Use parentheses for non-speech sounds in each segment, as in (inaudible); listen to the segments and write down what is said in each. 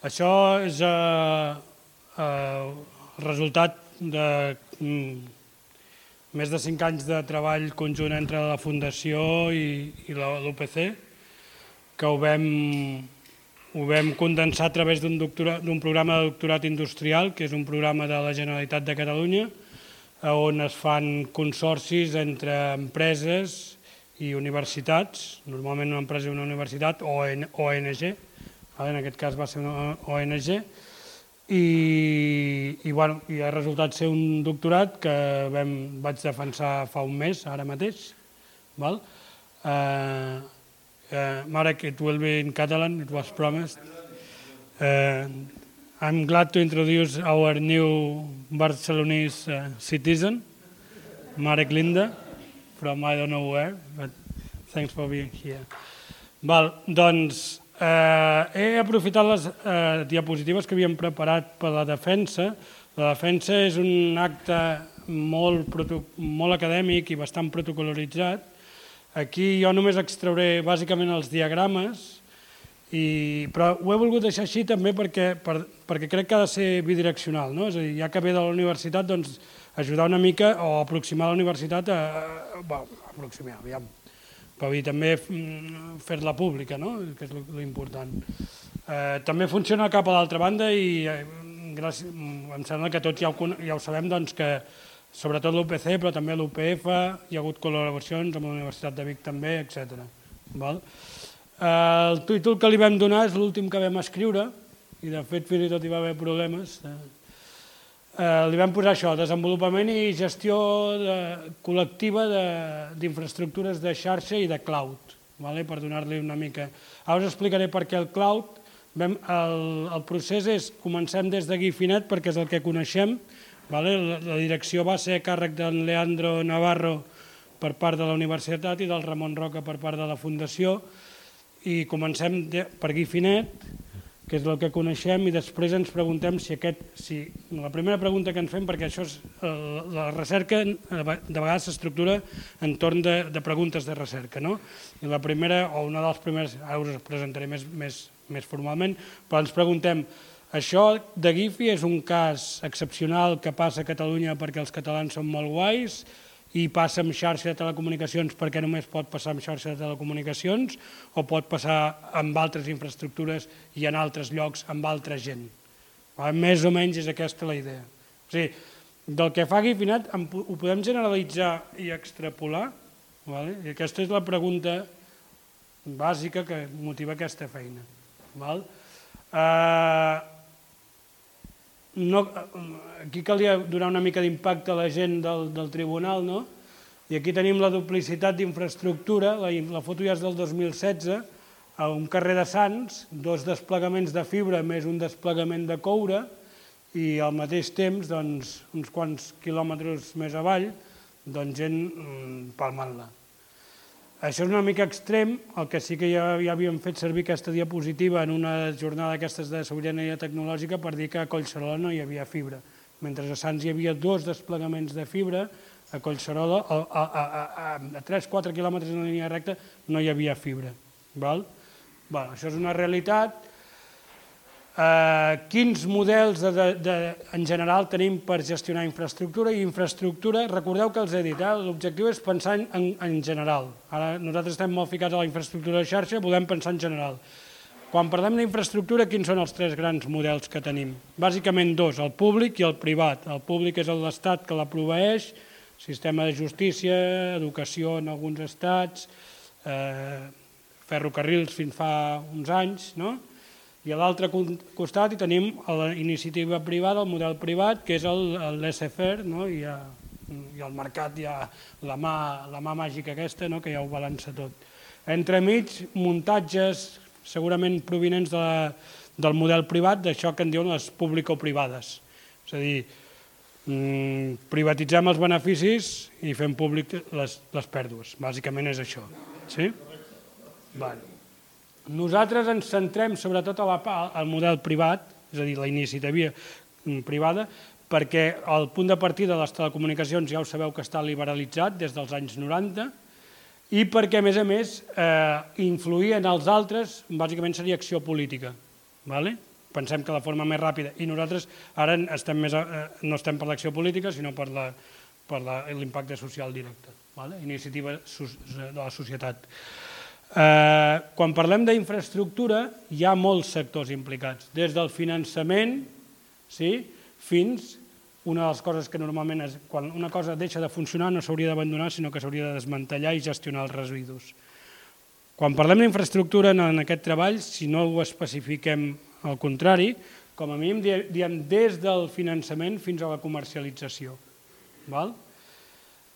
Això és eh, eh, resultat de mm, més de cinc anys de treball conjunt entre la Fundació i, i l'UPC, que ho vam, ho vam condensar a través d'un programa de doctorat industrial, que és un programa de la Generalitat de Catalunya, on es fan consorcis entre empreses i universitats, normalment una empresa i una universitat, o ONG, en aquest cas va ser una ONG, i, i, bueno, i ha resultat ser un doctorat que vam, vaig defensar fa un mes, ara mateix. Val? Uh, uh, Marek, it will be in Catalan, it was promised. Uh, I'm glad to introduce our new Barcelonese uh, citizen, Marek Linda, from I don't know where, but thanks for being here. Val, doncs eh, he aprofitat les eh, diapositives que havíem preparat per la defensa. La defensa és un acte molt, molt acadèmic i bastant protocolaritzat. Aquí jo només extrauré bàsicament els diagrames, i, però ho he volgut deixar així també perquè, per, perquè crec que ha de ser bidireccional, no? és a dir, ja que ve de la universitat, doncs ajudar una mica o aproximar la universitat a, a, bueno, aproximar, aviam, però dir, també mm, fer-la pública, no? que és l'important. Eh, també funciona cap a l'altra banda i eh, gràcies, em sembla que tots ja ho, ja ho sabem doncs, que sobretot l'UPC, però també l'UPF, hi ha hagut col·laboracions amb la Universitat de Vic també, etc. Val? El títol que li vam donar és l'últim que vam escriure, i de fet fins i tot hi va haver problemes. Eh, li vam posar això, desenvolupament i gestió de, col·lectiva d'infraestructures de, de xarxa i de cloud, vale? per donar-li una mica... Ara us explicaré per què el cloud. Vam, el, el procés és, comencem des de Guifinet perquè és el que coneixem, vale? la, la direcció va ser a càrrec d'en Leandro Navarro per part de la universitat i del Ramon Roca per part de la Fundació, i comencem per Guifinet, que és el que coneixem, i després ens preguntem si aquest... Si, la primera pregunta que ens fem, perquè això és, eh, la recerca de vegades s'estructura entorn de, de preguntes de recerca, no? I la primera, o una de les primeres, ara us presentaré més, més, més formalment, però ens preguntem, això de Gifi és un cas excepcional que passa a Catalunya perquè els catalans són molt guais, i passa amb xarxa de telecomunicacions perquè només pot passar amb xarxa de telecomunicacions o pot passar amb altres infraestructures i en altres llocs amb altra gent. Més o menys és aquesta la idea. O sigui, del que fa Guifinat ho podem generalitzar i extrapolar? Vale? I aquesta és la pregunta bàsica que motiva aquesta feina. Val? Eh, no, aquí calia donar una mica d'impacte a la gent del, del tribunal, no? I aquí tenim la duplicitat d'infraestructura, la, la foto ja és del 2016, a un carrer de Sants, dos desplegaments de fibra més un desplegament de coure, i al mateix temps, doncs, uns quants quilòmetres més avall, doncs gent mm, palmant-la. Això és una mica extrem, el que sí que ja, ja havíem fet servir aquesta diapositiva en una jornada d'aquestes de sobirania tecnològica per dir que a Collserola no hi havia fibra. Mentre a Sants hi havia dos desplegaments de fibra, a Collserola, a, a, a, a, a 3-4 quilòmetres en línia recta, no hi havia fibra. Val? Bueno, això és una realitat, eh, quins models de, de, de, en general tenim per gestionar infraestructura i infraestructura, recordeu que els he dit, eh, l'objectiu és pensar en, en general. Ara nosaltres estem molt ficats a la infraestructura de xarxa, volem pensar en general. Quan parlem d'infraestructura, quins són els tres grans models que tenim? Bàsicament dos, el públic i el privat. El públic és l'Estat que la proveeix, sistema de justícia, educació en alguns estats, eh, ferrocarrils fins fa uns anys, no? I a l'altre costat hi tenim la iniciativa privada, el model privat, que és el no? I, ha, i el mercat ha la mà, la mà màgica aquesta, no? que ja ho balança tot. Entremig, muntatges segurament provinents de del model privat, d'això que en diuen les público-privades. És a dir, mm, privatitzem els beneficis i fem públic les, les pèrdues. Bàsicament és això. Sí? Vale. Nosaltres ens centrem sobretot a la, al model privat, és a dir, la iniciativa mm, privada, perquè el punt de partida de les telecomunicacions ja ho sabeu que està liberalitzat des dels anys 90 i perquè, a més a més, eh, influir en els altres bàsicament seria acció política. Vale? pensem que la forma més ràpida, i nosaltres ara estem més, eh, no estem per l'acció política, sinó per la per l'impacte social directe, vale? iniciativa de la societat. Eh, quan parlem d'infraestructura hi ha molts sectors implicats, des del finançament sí, fins una de les coses que normalment és, quan una cosa deixa de funcionar no s'hauria d'abandonar, sinó que s'hauria de desmantellar i gestionar els residus. Quan parlem d'infraestructura en aquest treball, si no ho especifiquem al contrari, com a mínim diem des del finançament fins a la comercialització. Val?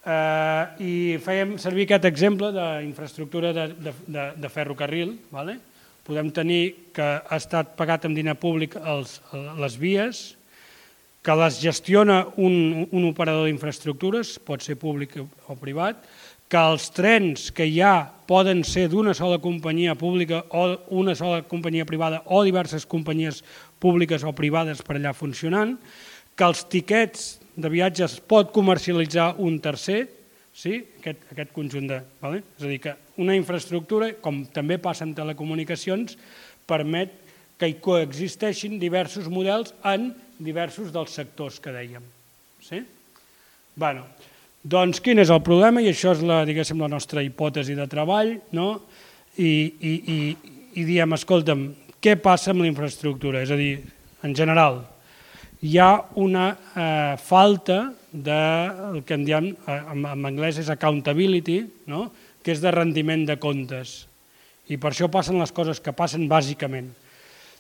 Eh, I fèiem servir aquest exemple d'infraestructura de, de, de, de ferrocarril. Vale? Podem tenir que ha estat pagat amb diner públic els, les vies, que les gestiona un, un operador d'infraestructures, pot ser públic o privat, que els trens que hi ha poden ser d'una sola companyia pública o una sola companyia privada o diverses companyies públiques o privades per allà funcionant, que els tiquets de viatges pot comercialitzar un tercer, sí? aquest, aquest conjunt de... Vale? És a dir, que una infraestructura, com també passa en telecomunicacions, permet que hi coexisteixin diversos models en diversos dels sectors que dèiem. Sí? Bueno, doncs quin és el problema? I això és la, diguéssim, la nostra hipòtesi de treball, no? I, i, i, i diem, escolta'm, què passa amb la infraestructura? És a dir, en general, hi ha una eh, falta de, el que en diem eh, en, en anglès és accountability, no? que és de rendiment de comptes. I per això passen les coses que passen bàsicament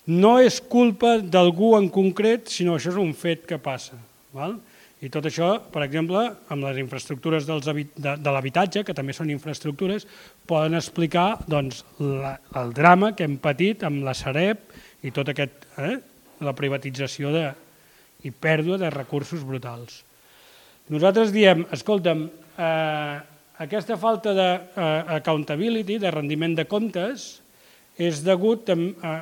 no és culpa d'algú en concret, sinó això és un fet que passa. Val? I tot això, per exemple, amb les infraestructures dels, de, de l'habitatge, que també són infraestructures, poden explicar doncs, la, el drama que hem patit amb la Sareb i tot aquest, eh, la privatització de, i pèrdua de recursos brutals. Nosaltres diem, escolta'm, eh, aquesta falta d'accountability, de rendiment de comptes, és degut eh,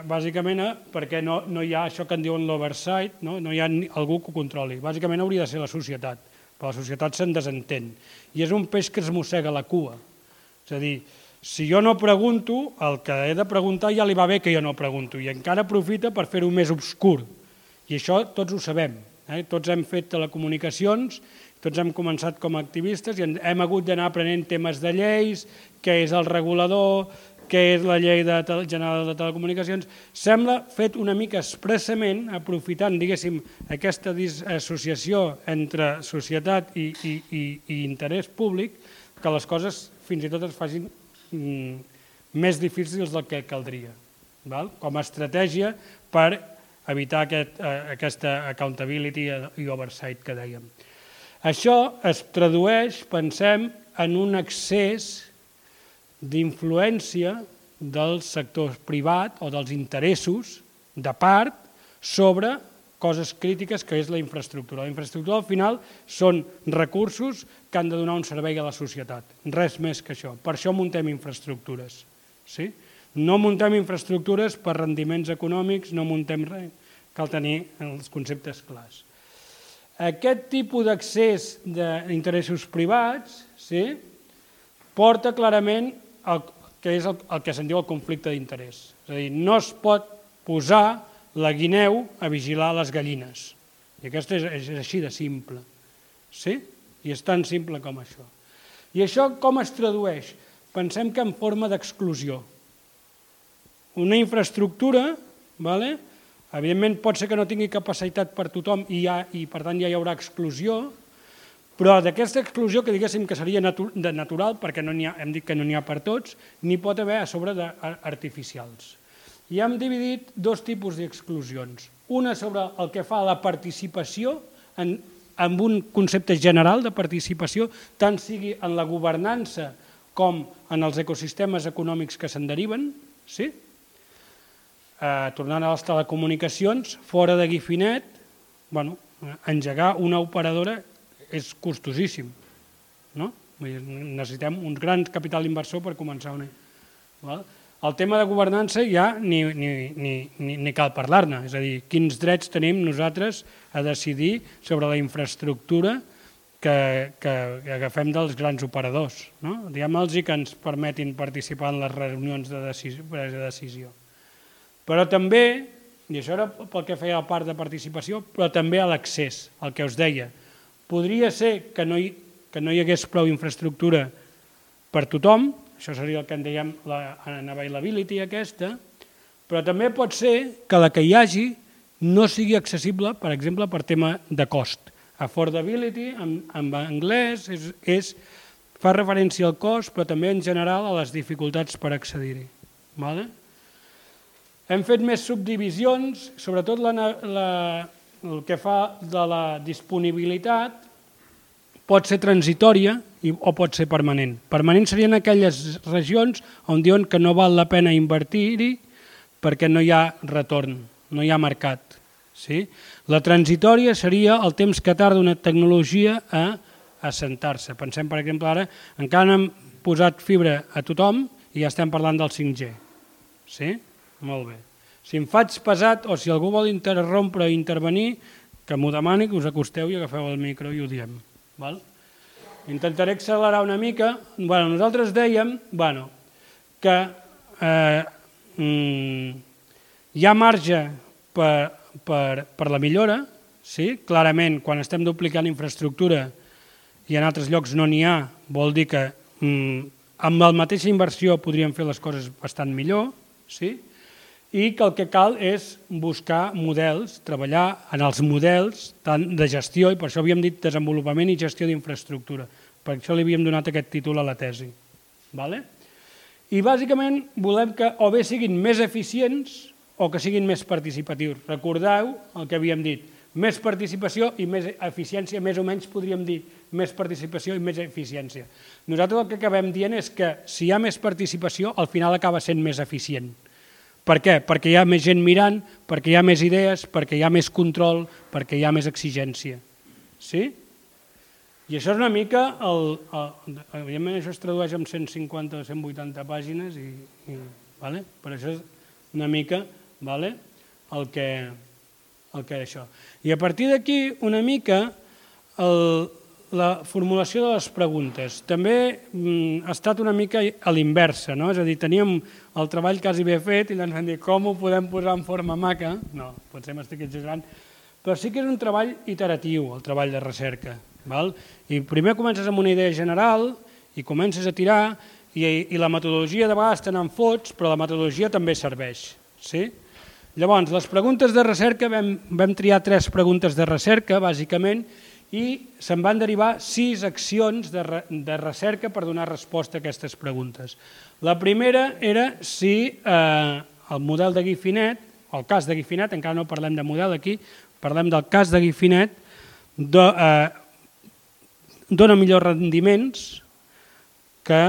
bàsicament a, perquè no, no hi ha això que en diuen l'oversight, no? no hi ha algú que ho controli. Bàsicament hauria de ser la societat, però la societat se'n desentén. I és un peix que es mossega la cua. És a dir, si jo no pregunto, el que he de preguntar ja li va bé que jo no pregunto, i encara aprofita per fer-ho més obscur. I això tots ho sabem. Eh? Tots hem fet telecomunicacions, tots hem començat com a activistes i hem hagut d'anar aprenent temes de lleis, què és el regulador, que és la llei de general de telecomunicacions, sembla fet una mica expressament, aprofitant, diguéssim, aquesta associació entre societat i, i, i, i interès públic, que les coses fins i tot es facin mm, més difícils del que caldria, val? com a estratègia per evitar aquest, eh, aquesta accountability i oversight que dèiem. Això es tradueix, pensem, en un accés d'influència del sector privat o dels interessos de part sobre coses crítiques que és la infraestructura. La infraestructura al final són recursos que han de donar un servei a la societat, res més que això. Per això muntem infraestructures. Sí? No muntem infraestructures per rendiments econòmics, no muntem res, cal tenir els conceptes clars. Aquest tipus d'accés d'interessos privats sí, porta clarament el, que és el, el que se'n diu el conflicte d'interès. És a dir, no es pot posar la guineu a vigilar les gallines. I aquesta és, és així de simple. Sí? I és tan simple com això. I això com es tradueix? Pensem que en forma d'exclusió. Una infraestructura, vale? evidentment pot ser que no tingui capacitat per tothom i, ha, i per tant ja hi haurà exclusió, però d'aquesta exclusió, que diguéssim que seria natu de natural, perquè no ha, hem dit que no n'hi ha per tots, n'hi pot haver a sobre d'artificials. I hem dividit dos tipus d'exclusions. Una sobre el que fa a la participació, en, amb un concepte general de participació, tant sigui en la governança com en els ecosistemes econòmics que se'n deriven, sí? Eh, tornant a les telecomunicacions, fora de Guifinet, bueno, engegar una operadora és costosíssim. No? Necessitem un gran capital inversor per començar una. Val? El tema de governança ja ni, ni, ni, ni, cal parlar-ne, és a dir, quins drets tenim nosaltres a decidir sobre la infraestructura que, que agafem dels grans operadors. No? Diguem-los que ens permetin participar en les reunions de decisió, de decisió. Però també I això era pel que feia la part de participació, però també a l'accés, el que us deia. Podria ser que no hi, que no hi hagués prou infraestructura per tothom, això seria el que en dèiem la unavailability aquesta, però també pot ser que la que hi hagi no sigui accessible, per exemple, per tema de cost. Affordability, en, en anglès, és, és, fa referència al cost, però també en general a les dificultats per accedir-hi. Vale? Hem fet més subdivisions, sobretot la, la, el que fa de la disponibilitat pot ser transitòria i, o pot ser permanent. Permanent serien aquelles regions on diuen que no val la pena invertir-hi perquè no hi ha retorn, no hi ha mercat. Sí? La transitòria seria el temps que tarda una tecnologia a assentar-se. Pensem, per exemple, ara, encara no hem posat fibra a tothom i ja estem parlant del 5G. Sí? Molt bé. Si em faig pesat o si algú vol interrompre o intervenir, que m'ho demani, que us acosteu i agafeu el micro i ho diem. Val? Intentaré accelerar una mica. Bueno, nosaltres dèiem bueno, que eh, mm, hi ha marge per, per, per la millora, sí? clarament quan estem duplicant infraestructura i en altres llocs no n'hi ha, vol dir que mm, amb la mateixa inversió podríem fer les coses bastant millor, sí? I que el que cal és buscar models, treballar en els models tant de gestió, i per això havíem dit desenvolupament i gestió d'infraestructura, per això li havíem donat aquest títol a la tesi. Vale? I bàsicament volem que o bé siguin més eficients o que siguin més participatius. Recordeu el que havíem dit, més participació i més eficiència, més o menys podríem dir més participació i més eficiència. Nosaltres el que acabem dient és que si hi ha més participació, al final acaba sent més eficient. Per què? Perquè hi ha més gent mirant, perquè hi ha més idees, perquè hi ha més control, perquè hi ha més exigència. Sí? I això és una mica, el, el, evidentment això es tradueix en 150 o 180 pàgines, i, i, vale? però això és una mica vale? el que, el que això. I a partir d'aquí, una mica, el, la formulació de les preguntes. També mm, ha estat una mica a l'inversa, no? és a dir, teníem el treball quasi bé fet i ens vam dir com ho podem posar en forma maca, no, potser m'estic exagerant, però sí que és un treball iteratiu, el treball de recerca. Val? I primer comences amb una idea general i comences a tirar i, i la metodologia de vegades te n'en fots, però la metodologia també serveix. Sí? Llavors, les preguntes de recerca, vam, vam triar tres preguntes de recerca, bàsicament, i se'n van derivar sis accions de, re, de recerca per donar resposta a aquestes preguntes. La primera era si eh, el model de Guifinet, el cas de Guifinet, encara no parlem de model aquí, parlem del cas de Guifinet, do, eh, dona millors rendiments que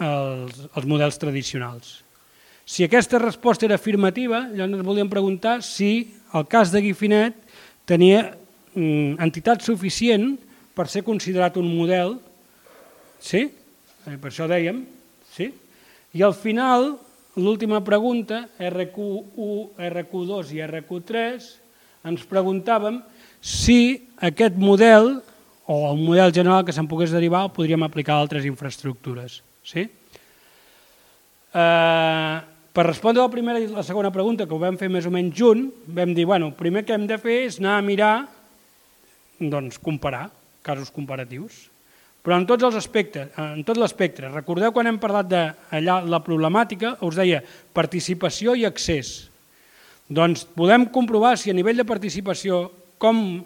els, els models tradicionals. Si aquesta resposta era afirmativa, llavors volíem preguntar si el cas de Guifinet tenia entitat suficient per ser considerat un model, sí? Eh, per això dèiem, sí? I al final, l'última pregunta, RQ1, RQ2 i RQ3, ens preguntàvem si aquest model, o el model general que se'n pogués derivar, el podríem aplicar a altres infraestructures. Sí? Eh, per respondre a la primera i la segona pregunta, que ho vam fer més o menys junt, vam dir, bueno, primer que hem de fer és anar a mirar, doncs, comparar, casos comparatius. Però en tots els aspectes, en tot l'espectre. Recordeu quan hem parlat de allà la problemàtica, us deia participació i accés. Doncs podem comprovar si a nivell de participació com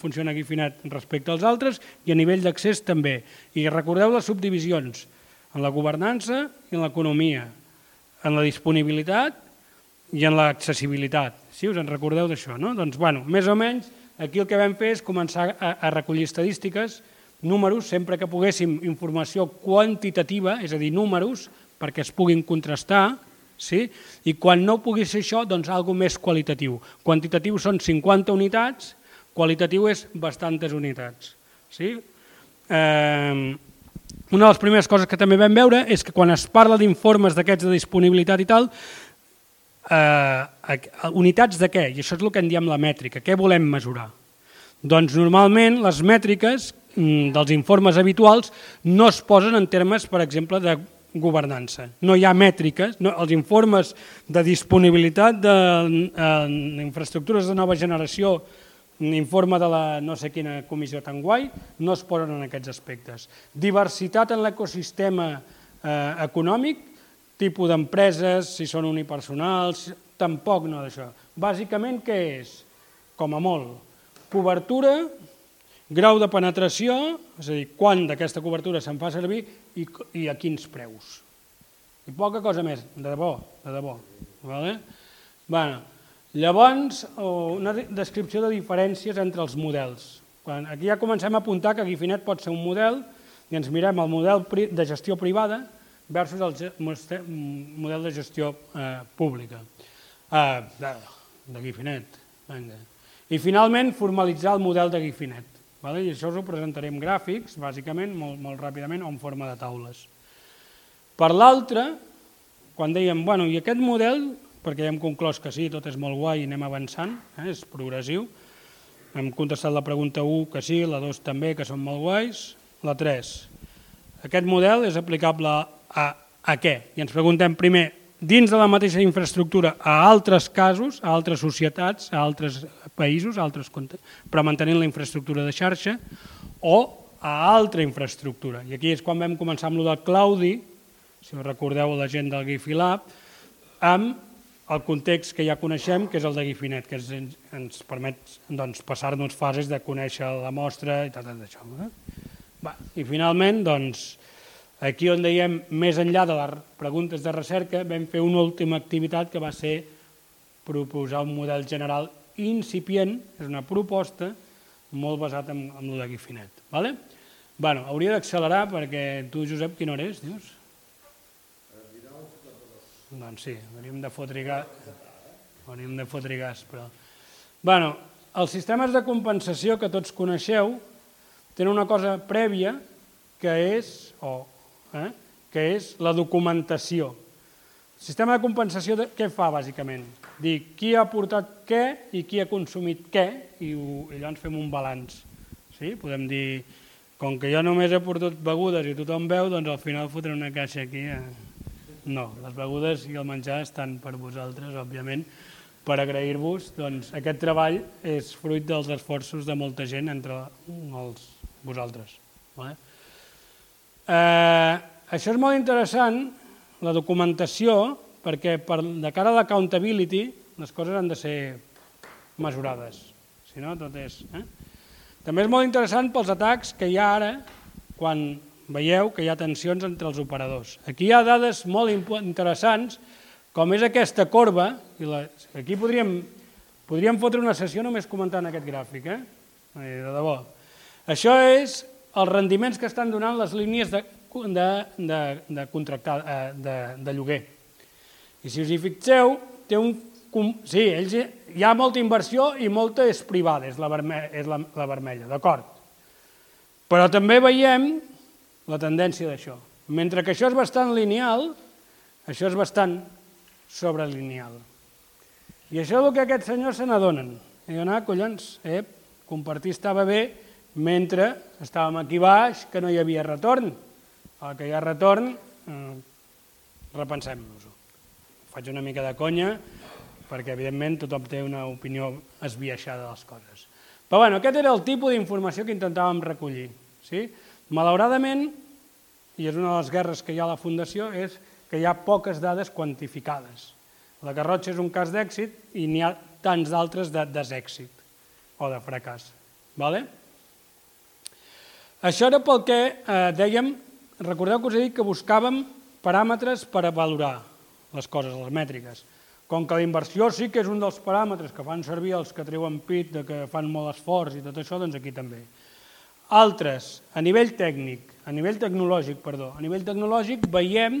funciona Guifinat respecte als altres i a nivell d'accés també. I recordeu les subdivisions en la governança i en l'economia, en la disponibilitat i en l'accessibilitat. Sí, us en recordeu d'això, no? Doncs, bueno, més o menys, aquí el que vam fer és començar a, a recollir estadístiques, números, sempre que poguéssim informació quantitativa, és a dir, números, perquè es puguin contrastar, sí? i quan no pugui ser això, doncs algo més qualitatiu. Quantitatiu són 50 unitats, qualitatiu és bastantes unitats. Sí? Eh, una de les primeres coses que també vam veure és que quan es parla d'informes d'aquests de disponibilitat i tal, eh, unitats de què? I això és el que en diem la mètrica. Què volem mesurar? Doncs normalment les mètriques mm, dels informes habituals no es posen en termes, per exemple, de governança. No hi ha mètriques, no, els informes de disponibilitat d'infraestructures de nova generació, informe de la no sé quina comissió tan guai, no es posen en aquests aspectes. Diversitat en l'ecosistema eh, econòmic, tipus d'empreses, si són unipersonals, tampoc no d'això. Bàsicament, què és? Com a molt, cobertura, grau de penetració, és a dir, quan d'aquesta cobertura se'n fa servir i, i a quins preus. I poca cosa més, de debò, de debò. Vale? Bueno, llavors, una descripció de diferències entre els models. Quan aquí ja comencem a apuntar que Guifinet pot ser un model i ens mirem el model de gestió privada versus el model de gestió eh, pública. Eh, de, Guifinet. Vinga. I finalment formalitzar el model de Guifinet. Vale? I això us ho presentaré en gràfics, bàsicament, molt, molt ràpidament, o en forma de taules. Per l'altre, quan dèiem, bueno, i aquest model, perquè ja hem conclòs que sí, tot és molt guai i anem avançant, eh, és progressiu, hem contestat la pregunta 1 que sí, la 2 també, que són molt guais, la 3. Aquest model és aplicable a, a què? I ens preguntem primer, dins de la mateixa infraestructura a altres casos, a altres societats, a altres països, a altres però mantenint la infraestructura de xarxa, o a altra infraestructura. I aquí és quan vam començar amb el del Claudi, si us recordeu la gent del Gifilab, amb el context que ja coneixem, que és el de Gifinet, que ens, ens permet doncs, passar-nos fases de conèixer la mostra i tot això. Eh? I finalment, doncs, Aquí on dèiem, més enllà de les preguntes de recerca, vam fer una última activitat que va ser proposar un model general incipient, és una proposta molt basat en, en el de Guifinet. Vale? Bueno, hauria d'accelerar perquè tu, Josep, quina hora és, dius? Doncs sí, venim de fotre gas, venim de fotre gas, però... Bueno, els sistemes de compensació que tots coneixeu tenen una cosa prèvia que és, o eh? que és la documentació. El sistema de compensació de, què fa, bàsicament? Dir qui ha aportat què i qui ha consumit què, i, ho, i llavors fem un balanç. Sí? Podem dir, com que jo només he portat begudes i tothom veu, doncs al final fotré una caixa aquí. Eh? No, les begudes i el menjar estan per vosaltres, òbviament, per agrair-vos. Doncs aquest treball és fruit dels esforços de molta gent entre els, vosaltres. Vale? Eh, això és molt interessant, la documentació, perquè per, de cara a l'accountability les coses han de ser mesurades. Si no, tot és... Eh? També és molt interessant pels atacs que hi ha ara quan veieu que hi ha tensions entre els operadors. Aquí hi ha dades molt interessants, com és aquesta corba, i la, aquí podríem, podríem fotre una sessió només comentant aquest gràfic, eh? de debò. Això és els rendiments que estan donant les línies de, de, de, de, contractar, eh, de, de lloguer. I si us hi fixeu, té un, sí, ells, hi ha molta inversió i molta és privada, és la, verme, és la, la vermella, d'acord. Però també veiem la tendència d'això. Mentre que això és bastant lineal, això és bastant sobrelineal. I això és el que aquests senyors se n'adonen. I diuen, ah, collons, eh, compartir estava bé, mentre estàvem aquí baix que no hi havia retorn. Al que hi ha retorn, eh, repensem-nos-ho. Faig una mica de conya, perquè evidentment tothom té una opinió esbiaixada de les coses. Però bueno, aquest era el tipus d'informació que intentàvem recollir. Sí? Malauradament, i és una de les guerres que hi ha a la Fundació, és que hi ha poques dades quantificades. La Garrotxa és un cas d'èxit i n'hi ha tants d'altres de desèxit o de fracàs. Vale? Això era pel que eh, dèiem, recordeu que us he dit que buscàvem paràmetres per a valorar les coses, les mètriques. Com que la inversió sí que és un dels paràmetres que fan servir els que treuen pit, de que fan molt esforç i tot això, doncs aquí també. Altres, a nivell tècnic, a nivell tecnològic, perdó, a nivell tecnològic veiem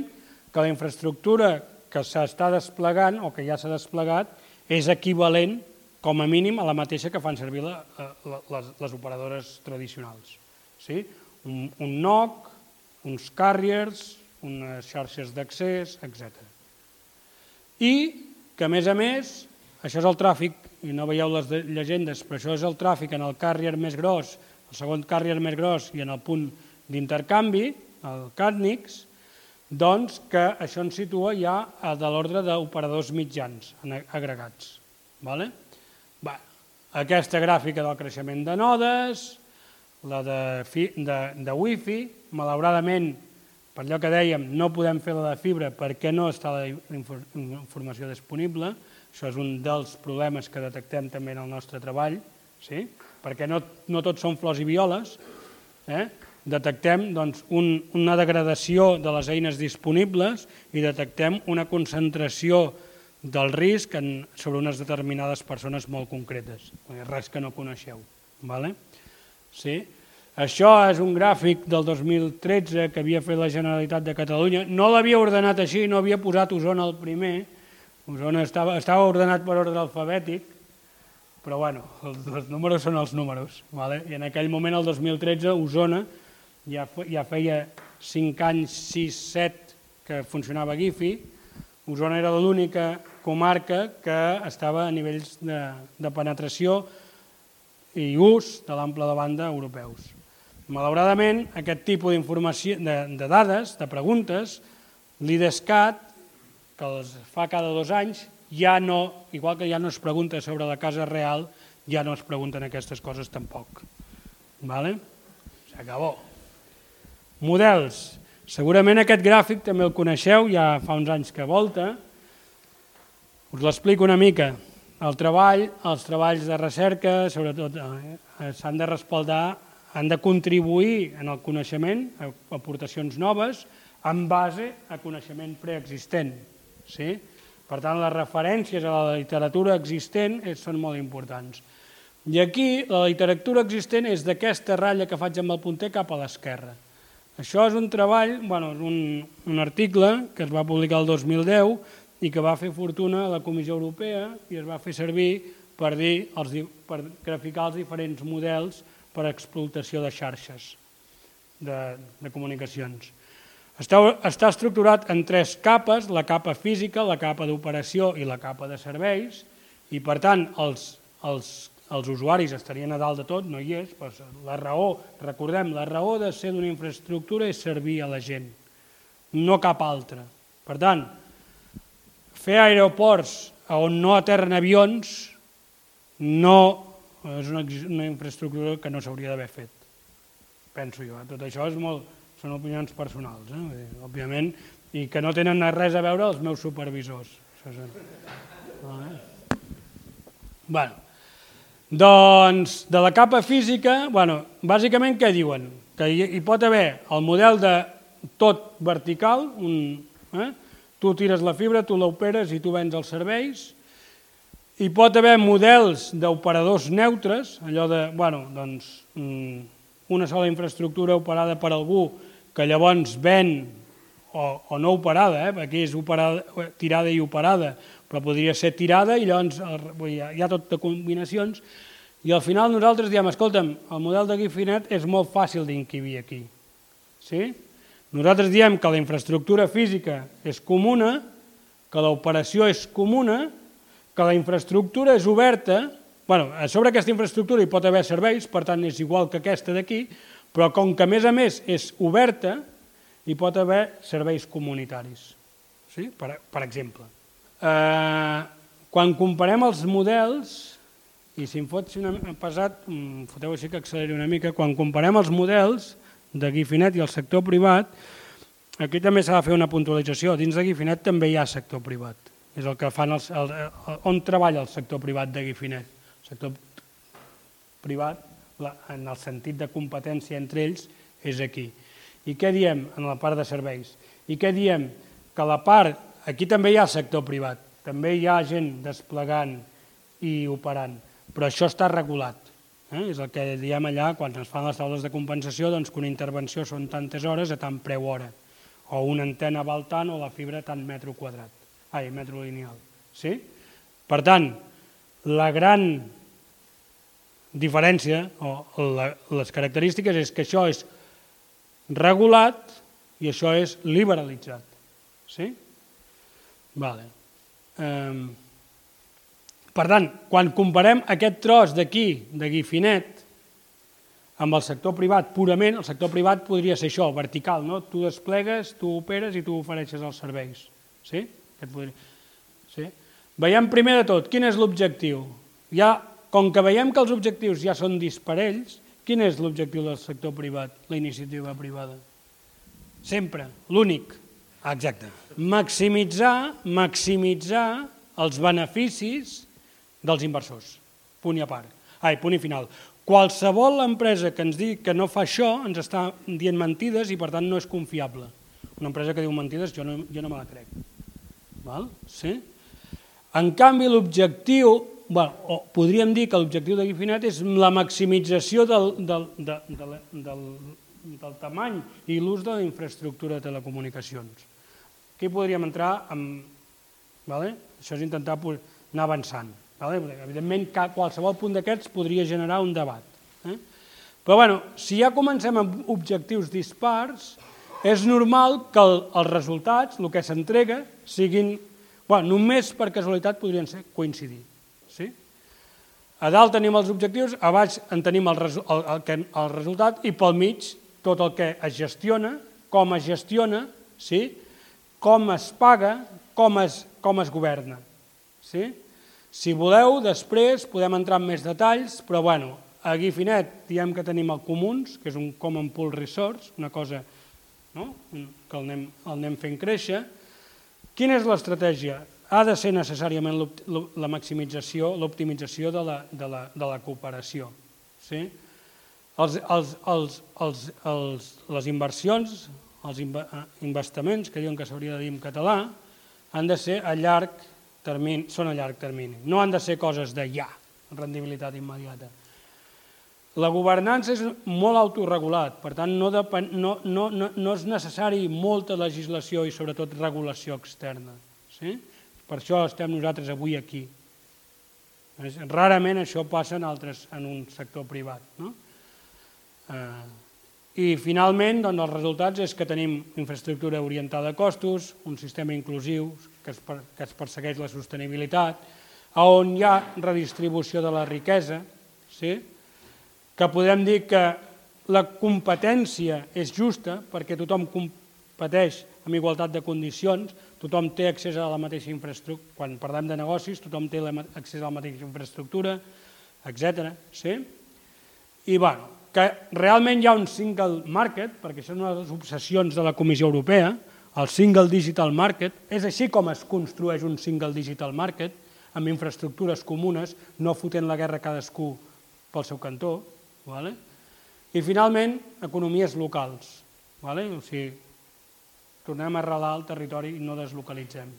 que la infraestructura que s'està desplegant o que ja s'ha desplegat és equivalent, com a mínim, a la mateixa que fan servir la, eh, la, les, les operadores tradicionals sí? un, un NOC, uns carriers, unes xarxes d'accés, etc. I que, a més a més, això és el tràfic, i no veieu les llegendes, però això és el tràfic en el carrier més gros, el segon carrier més gros i en el punt d'intercanvi, el CATNIX, doncs que això ens situa ja a de l'ordre d'operadors mitjans agregats. Vale? Va, aquesta gràfica del creixement de nodes, la de, fi, de, de wifi, malauradament, per allò que dèiem, no podem fer la de fibra perquè no està la informació disponible, això és un dels problemes que detectem també en el nostre treball, sí? perquè no, no tots són flors i violes, eh? detectem doncs, un, una degradació de les eines disponibles i detectem una concentració del risc en, sobre unes determinades persones molt concretes, res que no coneixeu. Vale? Sí? Això és un gràfic del 2013 que havia fet la Generalitat de Catalunya. No l'havia ordenat així, no havia posat Osona el primer. Osona estava, estava ordenat per ordre alfabètic, però bueno, els, els números són els números. Vale? I en aquell moment, el 2013, Osona ja, ja feia 5 anys, 6, 7 que funcionava Gifi, Osona era l'única comarca que estava a nivells de, de penetració i ús de l'ample de banda europeus. Malauradament, aquest tipus d'informació, de, de dades, de preguntes, l'IDESCAT, que els fa cada dos anys, ja no, igual que ja no es pregunta sobre la casa real, ja no es pregunten aquestes coses tampoc. Vale? S'acabó. Models. Segurament aquest gràfic també el coneixeu, ja fa uns anys que volta. Us l'explico una mica. El treball, els treballs de recerca, sobretot, eh, s'han de respaldar, han de contribuir en el coneixement, a aportacions noves, en base a coneixement preexistent. Sí? Per tant, les referències a la literatura existent són molt importants. I aquí, la literatura existent és d'aquesta ratlla que faig amb el punter cap a l'esquerra. Això és un treball, bueno, és un, un article que es va publicar el 2010 i que va fer fortuna a la Comissió Europea i es va fer servir per, dir els, per graficar els diferents models per a explotació de xarxes de, de comunicacions. Està, està estructurat en tres capes, la capa física, la capa d'operació i la capa de serveis, i per tant els, els els usuaris estarien a dalt de tot, no hi és, doncs la raó, recordem, la raó de ser d'una infraestructura és servir a la gent, no cap altra. Per tant, fer aeroports on no aterren avions no és una, una infraestructura que no s'hauria d'haver fet, penso jo. Eh? Tot això és molt, són opinions personals, eh? òbviament, i que no tenen res a veure els meus supervisors. Això és... Vale. Bueno, doncs, de la capa física, bueno, bàsicament què diuen? Que hi, hi pot haver el model de tot vertical, un, eh? tu tires la fibra, tu l'operes i tu vens els serveis, hi pot haver models d'operadors neutres, allò de, bueno, doncs, mm, una sola infraestructura operada per algú que llavors ven o, o no operada, eh? aquí és operada, tirada i operada, però podria ser tirada i llavors hi ha, hi ha tot de combinacions, i al final nosaltres diem, escolta'm, el model de Gifinet és molt fàcil d'inquibir aquí. Sí? Nosaltres diem que la infraestructura física és comuna, que l'operació és comuna, que la infraestructura és oberta, bueno, sobre aquesta infraestructura hi pot haver serveis, per tant és igual que aquesta d'aquí, però com que a més a més és oberta, hi pot haver serveis comunitaris, sí? per, per exemple. Eh, quan comparem els models, i si em fots una, pesat, foteu així que acceleri una mica, quan comparem els models de Guifinet i el sector privat, aquí també s'ha de fer una puntualització. Dins de Guifinet també hi ha sector privat. És el que fan els, el, el, on treballa el sector privat de Guifinet. El sector privat, la, en el sentit de competència entre ells, és aquí. I què diem en la part de serveis? I què diem? Que la part Aquí també hi ha sector privat, també hi ha gent desplegant i operant, però això està regulat. Eh? És el que diem allà, quan es fan les taules de compensació, doncs que una intervenció són tantes hores a tant preu hora, o una antena val tant o la fibra tant metro quadrat, ai, metro lineal. Sí? Per tant, la gran diferència o la, les característiques és que això és regulat i això és liberalitzat. Sí? Vale. Um, per tant, quan comparem aquest tros d'aquí, de Guifinet, Amb el sector privat, purament, el sector privat podria ser això, vertical, no? Tu desplegues, tu operes i tu ofereixes els serveis. Sí? Sí? Veiem primer de tot, quin és l'objectiu? Ja, com que veiem que els objectius ja són disparells, quin és l'objectiu del sector privat, la iniciativa privada? Sempre, l'únic. Exacte. Maximitzar, maximitzar els beneficis dels inversors. Punt i a part. Ai, punt i final. Qualsevol empresa que ens digui que no fa això ens està dient mentides i per tant no és confiable. Una empresa que diu mentides jo no, jo no me la crec. Val? Sí? En canvi, l'objectiu, bueno, o podríem dir que l'objectiu de Guifinet és la maximització del, del, de, de, del, del tamany i l'ús de la infraestructura de telecomunicacions. Aquí podríem entrar amb... Vale? Això és intentar anar avançant. Evidentment, qualsevol punt d'aquests podria generar un debat. Eh? Però bueno, si ja comencem amb objectius dispars, és normal que el, els resultats, el que s'entrega, siguin... Bueno, només per casualitat podrien ser coincidir. Sí? A dalt tenim els objectius, a baix en tenim el, el, el, el resultat i pel mig tot el que es gestiona, com es gestiona, sí? com es paga, com es, com es governa. Sí? Si voleu, després podem entrar en més detalls, però bueno, a Guifinet diem que tenim el Comuns, que és un Common Pool Resource, una cosa no? que el anem, el anem fent créixer. Quina és l'estratègia? Ha de ser necessàriament la maximització, l'optimització de, la, de, la, de la cooperació. Sí? Els, els, els, els, els, les inversions, els investiments, que diuen que s'hauria de dir en català, han de ser a llarg termini, són a llarg termini. No han de ser coses de ja, rendibilitat immediata. La governança és molt autorregulat, per tant no, depen, no, no, no, no és necessari molta legislació i sobretot regulació externa. Sí? Per això estem nosaltres avui aquí. Rarament això passa en, altres, en un sector privat. No? Eh, I finalment doncs, els resultats és que tenim infraestructura orientada a costos, un sistema inclusiu que es, que es persegueix la sostenibilitat, on hi ha redistribució de la riquesa, sí? Que podem dir que la competència és justa perquè tothom competeix amb igualtat de condicions, tothom té accés a la mateixa infraestructura, quan parlem de negocis, tothom té accés a la mateixa infraestructura, etc. Sí? I bueno, que realment hi ha un single market, perquè això és una de les obsessions de la Comissió Europea, el single digital market, és així com es construeix un single digital market, amb infraestructures comunes, no fotent la guerra cadascú pel seu cantó. Vale? I finalment, economies locals. Vale? O sigui, tornem a arrelar el territori i no deslocalitzem.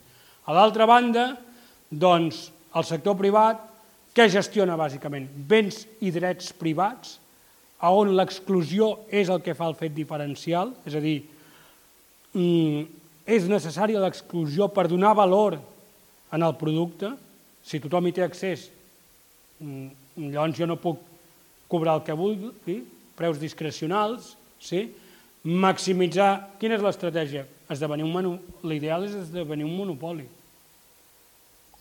A l'altra banda, doncs, el sector privat, què gestiona bàsicament? Béns i drets privats, on l'exclusió és el que fa el fet diferencial, és a dir, Mm, és necessària l'exclusió per donar valor en el producte, si tothom hi té accés, mm, llavors jo no puc cobrar el que vulgui, preus discrecionals, sí? maximitzar... Quina és l'estratègia? Esdevenir un menu... L'ideal és esdevenir un monopoli.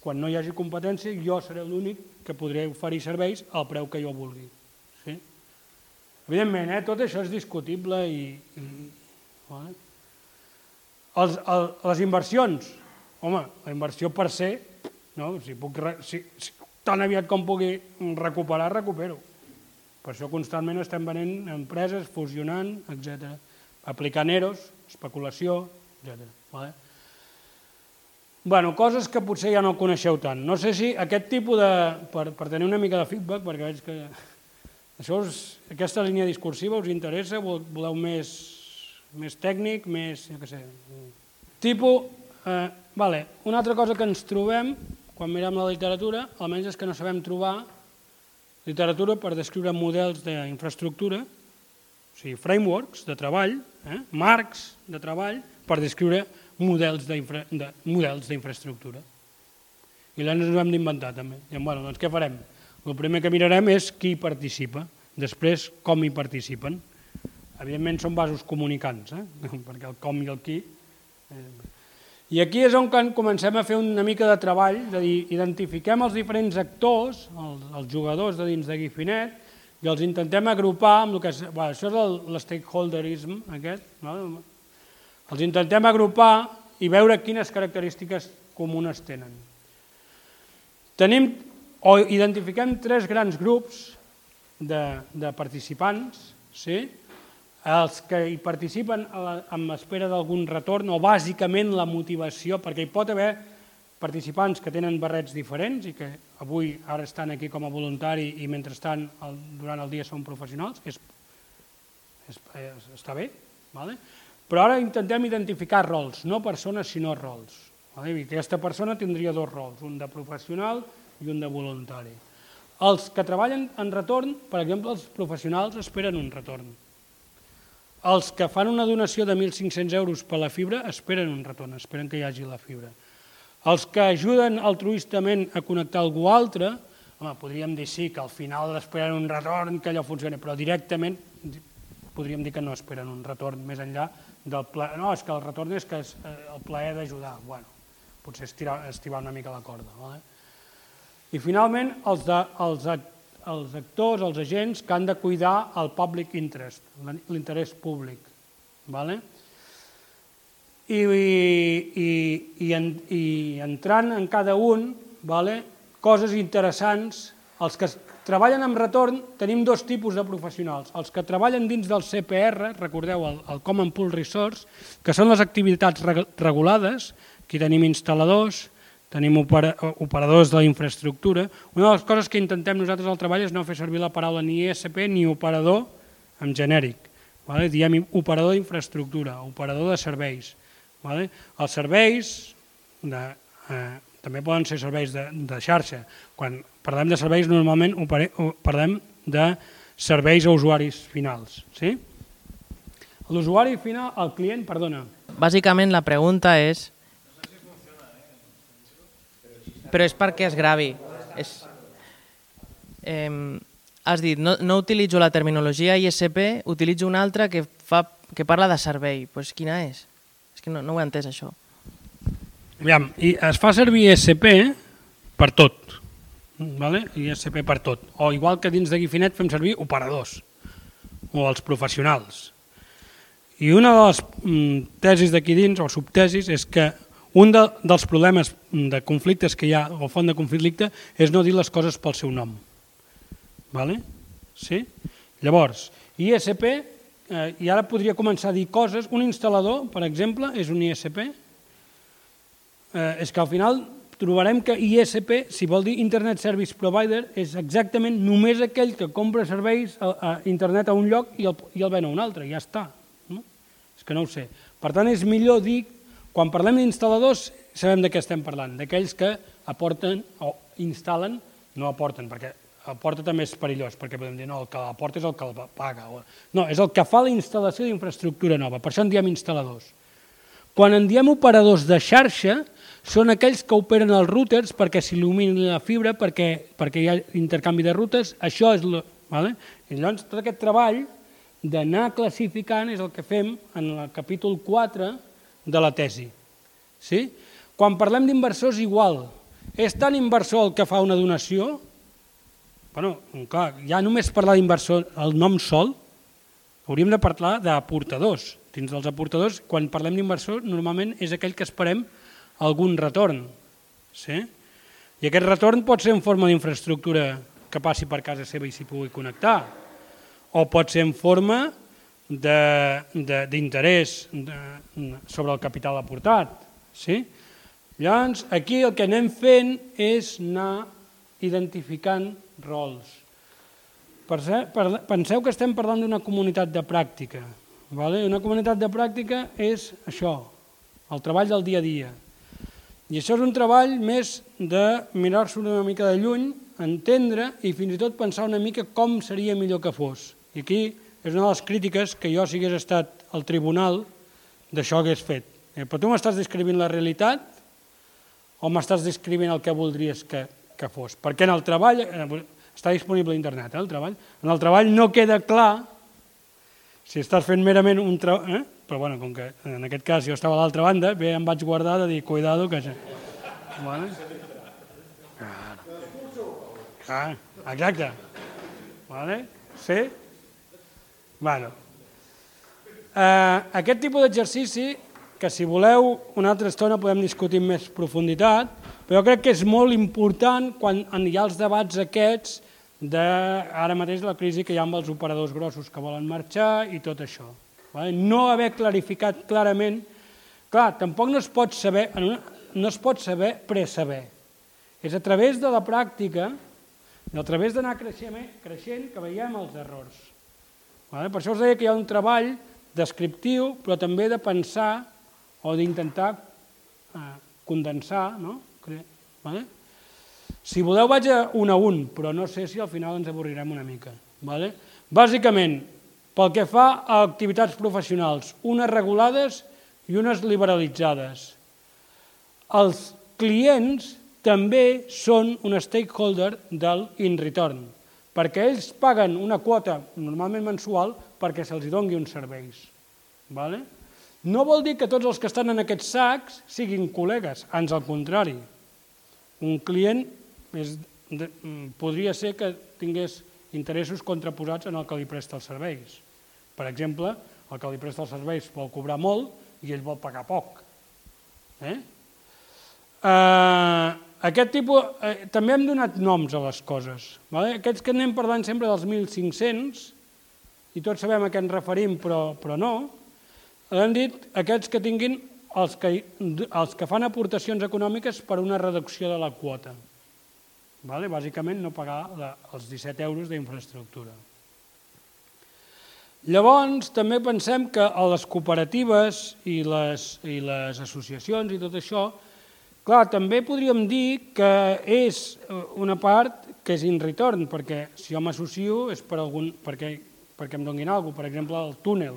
Quan no hi hagi competència, jo seré l'únic que podré oferir serveis al preu que jo vulgui. Sí? Evidentment, eh, tot això és discutible i... vale? Els, el, les inversions, home, la inversió per ser, no? si puc, si, si, tan aviat com pugui recuperar, recupero. Per això constantment estem venent empreses, fusionant, etc. Aplicant eros, especulació, etc. Vale? Bueno, coses que potser ja no coneixeu tant. No sé si aquest tipus de... Per, per tenir una mica de feedback, perquè veig que això us, aquesta línia discursiva us interessa, voleu més més tècnic, més, jo què sé, tipus... Eh, vale. Una altra cosa que ens trobem quan mirem la literatura, almenys és que no sabem trobar literatura per descriure models d'infraestructura, o sigui, frameworks de treball, eh, marcs de treball, per descriure models d'infraestructura. I llavors ens ho hem d'inventar també. I, bueno, doncs què farem? El primer que mirarem és qui participa, després com hi participen. Evidentment són vasos comunicants, eh? (laughs) perquè el com i el qui... Eh... I aquí és on comencem a fer una mica de treball, de dir, identifiquem els diferents actors, els, els jugadors de dins de Guifinet, i els intentem agrupar amb el que és, bueno, això és l'stakeholderism aquest, no? els intentem agrupar i veure quines característiques comunes tenen. Tenim o identifiquem tres grans grups de, de participants, sí? Els que hi participen amb espera d'algun retorn o bàsicament la motivació, perquè hi pot haver participants que tenen barrets diferents i que avui ara estan aquí com a voluntari i mentrestant el, durant el dia són professionals, és, és, és, està bé, vale? però ara intentem identificar rols, no persones sinó rols. Vale? I aquesta persona tindria dos rols, un de professional i un de voluntari. Els que treballen en retorn, per exemple, els professionals esperen un retorn. Els que fan una donació de 1.500 euros per la fibra esperen un retorn, esperen que hi hagi la fibra. Els que ajuden altruistament a connectar algú altre, home, podríem dir sí, que al final esperen un retorn, que allò funcioni, però directament podríem dir que no esperen un retorn més enllà del plaer. No, és que el retorn és que és eh, el plaer d'ajudar. Bueno, potser estirar, estirar una mica la corda. Vale? I finalment, els, de, els, els actors, els agents que han de cuidar el public interest, l'interès públic. Vale? i, i, i, en, i entrant en cada un, vale, coses interessants, els que treballen amb retorn tenim dos tipus de professionals. Els que treballen dins del CPR, recordeu, el, el Common Pool Resource, que són les activitats regulades, aquí tenim instal·ladors, tenim operadors de la infraestructura. Una de les coses que intentem nosaltres al treball és no fer servir la paraula ni ISP ni operador en genèric. Vale? Diem operador d'infraestructura, operador de serveis. Vale? Els serveis de, eh, també poden ser serveis de, de xarxa. Quan parlem de serveis normalment opere, parlem de serveis a usuaris finals. Sí? L'usuari final, el client, perdona. Bàsicament la pregunta és... Però és perquè es gravi. És... Eh, has dit, no, no utilitzo la terminologia ISP, utilitzo una altra que, fa, que parla de servei. Pues quina és? que no, no ho he entès, això. Aviam, i es fa servir ISP per tot, vale? ISP per tot. O igual que dins de Guifinet fem servir operadors o els professionals. I una de les mm, tesis d'aquí dins, o subtesis, és que un de, dels problemes de conflictes que hi ha, o font de conflicte, és no dir les coses pel seu nom. Vale? Sí? Llavors, ISP eh, i ara podria començar a dir coses. Un instal·lador, per exemple, és un ISP. Eh, és que al final trobarem que ISP, si vol dir Internet Service Provider, és exactament només aquell que compra serveis a, a internet a un lloc i el, i el ven a un altre, ja està. No? És que no ho sé. Per tant, és millor dir, quan parlem d'instal·ladors, sabem de què estem parlant, d'aquells que aporten o instal·len, no aporten, perquè el porta també és perillós, perquè podem dir, no, el que la porta és el que el paga. No, és el que fa la instal·lació d'infraestructura nova, per això en diem instal·ladors. Quan en diem operadors de xarxa, són aquells que operen els routers perquè s'il·lumini la fibra, perquè, perquè hi ha intercanvi de rutes, això és... Lo, vale? I llavors tot aquest treball d'anar classificant és el que fem en el capítol 4 de la tesi. Sí? Quan parlem d'inversors, igual. És tan inversor el que fa una donació Bueno, clar, ja només parlar d'inversor, el nom sol, hauríem de parlar d'aportadors. Dins dels aportadors, quan parlem d'inversor, normalment és aquell que esperem algun retorn. Sí? I aquest retorn pot ser en forma d'infraestructura que passi per casa seva i s'hi pugui connectar, o pot ser en forma d'interès sobre el capital aportat. Sí? Llavors, aquí el que anem fent és anar identificant rols. Penseu que estem parlant d'una comunitat de pràctica. Vale? Una comunitat de pràctica és això, el treball del dia a dia. I això és un treball més de mirar-s'ho una mica de lluny, entendre i fins i tot pensar una mica com seria millor que fos. I aquí és una de les crítiques que jo, si hagués estat al tribunal, d'això hagués fet. Eh, però tu m'estàs descrivint la realitat o m'estàs descrivint el que voldries que, que fos? Perquè en el treball, eh, està disponible a internet, eh, el treball. En el treball no queda clar si estàs fent merament un treball... Eh? Però bueno, com que en aquest cas jo estava a l'altra banda, bé, em vaig guardar de dir, cuidado, que... Vale? Ah, exacte. Vale? Sí? Bueno. Eh, aquest tipus d'exercici, que si voleu una altra estona podem discutir amb més profunditat, però crec que és molt important quan hi ha els debats aquests de ara mateix la crisi que hi ha amb els operadors grossos que volen marxar i tot això. No haver clarificat clarament, clar, tampoc no es pot saber, no es pot saber presaber. És a través de la pràctica, a través d'anar creixent, creixent que veiem els errors. Per això us deia que hi ha un treball descriptiu, però també de pensar o d'intentar eh, condensar no? Vale? Si voleu vaig a un a un, però no sé si al final ens avorrirem una mica. Vale? Bàsicament, pel que fa a activitats professionals, unes regulades i unes liberalitzades. Els clients també són un stakeholder del in-return, perquè ells paguen una quota, normalment mensual, perquè se'ls dongui uns serveis. Vale? No vol dir que tots els que estan en aquests sacs siguin col·legues, ans al contrari. Un client és, de, mm, podria ser que tingués interessos contraposats en el que li presta els serveis. Per exemple, el que li presta els serveis vol cobrar molt i ell vol pagar poc. Eh? Uh, aquest tipus, eh, també hem donat noms a les coses. Vale? Aquests que anem parlant sempre dels 1.500, i tots sabem a què ens referim, però, però no, hem dit aquests que tinguin els que, els que fan aportacions econòmiques per una reducció de la quota. Vale? Bàsicament no pagar la, els 17 euros d'infraestructura. Llavors, també pensem que a les cooperatives i les, i les associacions i tot això, clar, també podríem dir que és una part que és in return, perquè si jo m'associo és per algun, perquè, perquè em donguin alguna cosa, per exemple, el túnel,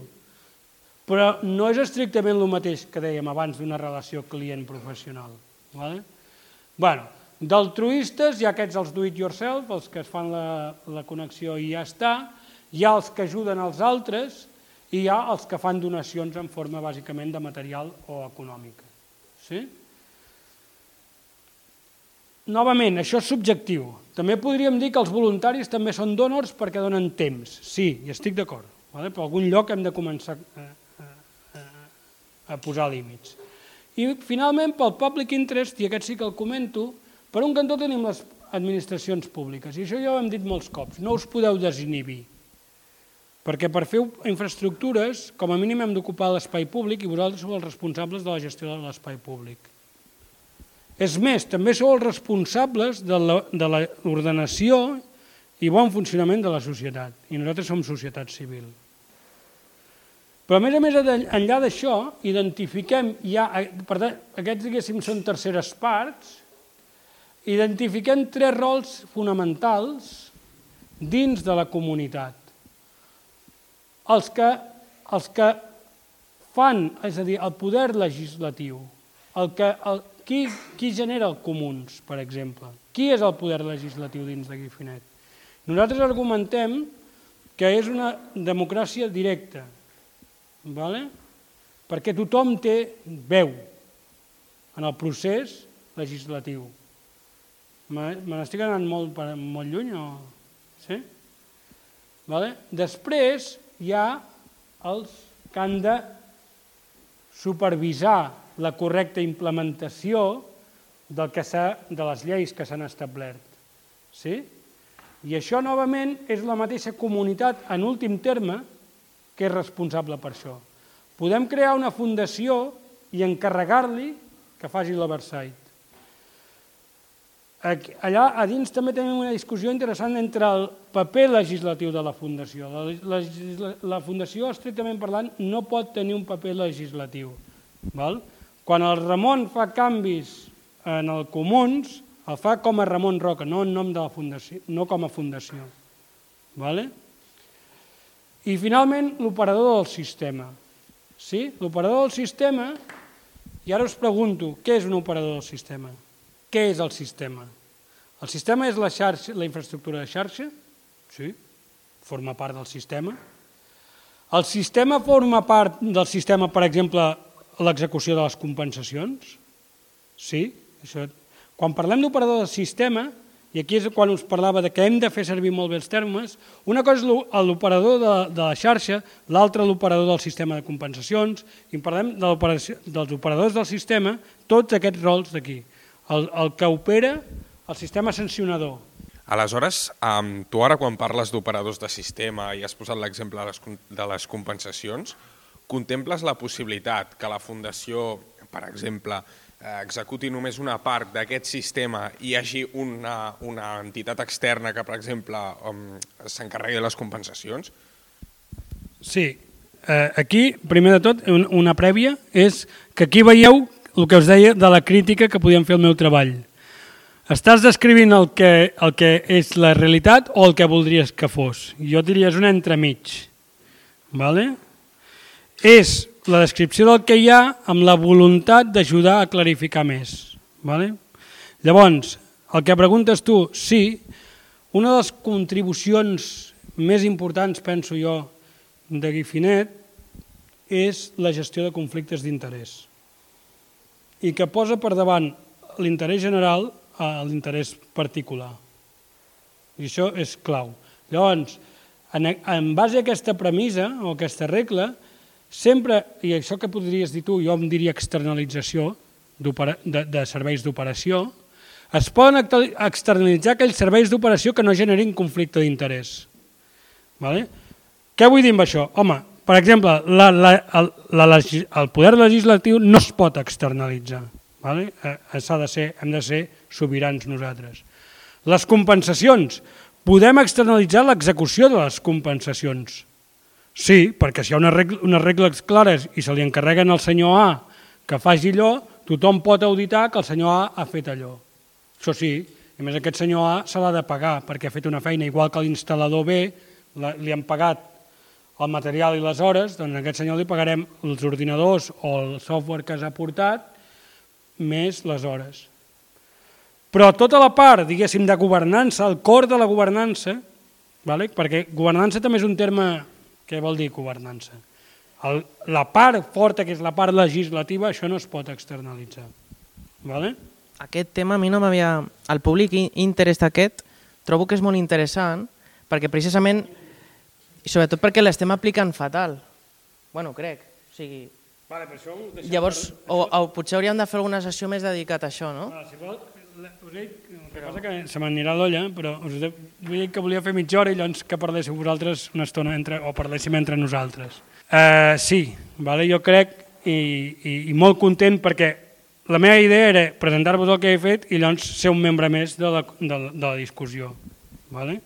però no és estrictament el mateix que dèiem abans d'una relació client-professional. Vale? bueno, D'altruistes hi ha aquests els do-it-yourself, els que es fan la, la connexió i ja està, hi ha els que ajuden als altres i hi ha els que fan donacions en forma bàsicament de material o econòmica. Sí? Novament, això és subjectiu. També podríem dir que els voluntaris també són donors perquè donen temps. Sí, hi estic d'acord. Vale? Per algun lloc hem de començar eh, a posar límits. I finalment, pel public interest, i aquest sí que el comento, per un cantó tenim les administracions públiques, i això ja ho hem dit molts cops, no us podeu desinhibir, perquè per fer infraestructures, com a mínim hem d'ocupar l'espai públic i vosaltres sou els responsables de la gestió de l'espai públic. És més, també sou els responsables de l'ordenació i bon funcionament de la societat, i nosaltres som societat civil. Però a més a més, enllà d'això, identifiquem ja, per tant, aquests diguéssim són terceres parts, identifiquem tres rols fonamentals dins de la comunitat. Els que, els que fan, és a dir, el poder legislatiu, el que, el, qui, qui genera els comuns, per exemple? Qui és el poder legislatiu dins de Guifinet? Nosaltres argumentem que és una democràcia directa, vale? perquè tothom té veu en el procés legislatiu. Me n'estic anant molt, molt lluny? O... Sí? Vale? Després hi ha els que han de supervisar la correcta implementació del que de les lleis que s'han establert. Sí? I això, novament, és la mateixa comunitat, en últim terme, que és responsable per això. Podem crear una fundació i encarregar-li que faci l'oversight. Allà a dins també tenim una discussió interessant entre el paper legislatiu de la fundació. La, la, la fundació, estrictament parlant, no pot tenir un paper legislatiu. Val? Quan el Ramon fa canvis en el Comuns, el fa com a Ramon Roca, no en nom de la fundació, no com a fundació. Vale? I finalment, l'operador del sistema. Sí? L'operador del sistema, i ara us pregunto, què és un operador del sistema? Què és el sistema? El sistema és la, xarxa, la infraestructura de xarxa? Sí, forma part del sistema. El sistema forma part del sistema, per exemple, l'execució de les compensacions? Sí, això... Quan parlem d'operador del sistema, i aquí és quan us parlava de que hem de fer servir molt bé els termes, una cosa és l'operador de, de la xarxa, l'altra l'operador del sistema de compensacions, i parlem de dels operadors del sistema, tots aquests rols d'aquí. El, el que opera el sistema sancionador. Aleshores, tu ara quan parles d'operadors de sistema i has posat l'exemple de, les, de les compensacions, contemples la possibilitat que la Fundació, per exemple, Eh, executi només una part d'aquest sistema i hi hagi una, una entitat externa que, per exemple, s'encarregui de les compensacions? Sí. Eh, aquí, primer de tot, una prèvia és que aquí veieu el que us deia de la crítica que podíem fer el meu treball. Estàs descrivint el que, el que és la realitat o el que voldries que fos? Jo diria és un entremig. Vale? És la descripció del que hi ha amb la voluntat d'ajudar a clarificar més. Vale? Llavors, el que preguntes tu, sí, una de les contribucions més importants, penso jo, de Guifinet és la gestió de conflictes d'interès i que posa per davant l'interès general a l'interès particular. I això és clau. Llavors, en, en base a aquesta premissa o aquesta regla, Sempre, i això que podries dir tu, jo em diria externalització de, de serveis d'operació, es poden externalitzar aquells serveis d'operació que no generin conflicte d'interès. Vale? Què vull dir amb això? Home, per exemple, la, la, el, la, el poder legislatiu no es pot externalitzar. Vale? Eh, de ser, hem de ser sobirans nosaltres. Les compensacions. Podem externalitzar l'execució de les compensacions. Sí, perquè si hi ha unes regles, unes regles clares i se li encarreguen al senyor A que faci allò, tothom pot auditar que el senyor A ha fet allò. Això sí, a més aquest senyor A se l'ha de pagar perquè ha fet una feina, igual que l'instal·lador B li han pagat el material i les hores, doncs a aquest senyor li pagarem els ordinadors o el software que s'ha portat més les hores. Però tota la part, diguéssim, de governança, el cor de la governança, vale? perquè governança també és un terme què vol dir governança? El, la part forta, que és la part legislativa, això no es pot externalitzar. Vale? Aquest tema a mi no m'havia... El públic interès aquest trobo que és molt interessant perquè precisament, i sobretot perquè l'estem aplicant fatal. Bueno, crec. O sigui, Vale, per això Llavors, o, o potser hauríem de fer alguna sessió més dedicat a això, no? Ah, si vol, us el que passa que se m'anirà l'olla, però us he dit que volia fer mitja hora i llavors que parléssiu vosaltres una estona entre, o parléssim entre nosaltres. Uh, sí, vale? jo crec i, i, i molt content perquè la meva idea era presentar-vos el que he fet i llavors ser un membre més de la, de, de la discussió. Vale?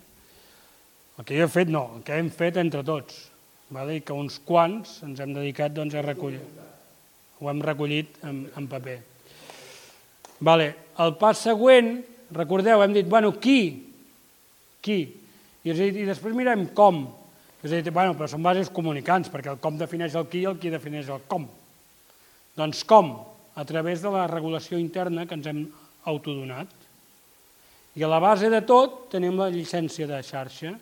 El que jo he fet no, el que hem fet entre tots. Vale? I que uns quants ens hem dedicat doncs, a recollir. Ho hem recollit en, en paper. Vale. El pas següent, recordeu, hem dit, bueno, qui? Qui? I, dit, i després mirem com. I us he dit, bueno, però són bases comunicants, perquè el com defineix el qui i el qui defineix el com. Doncs com? A través de la regulació interna que ens hem autodonat. I a la base de tot tenim la llicència de xarxa.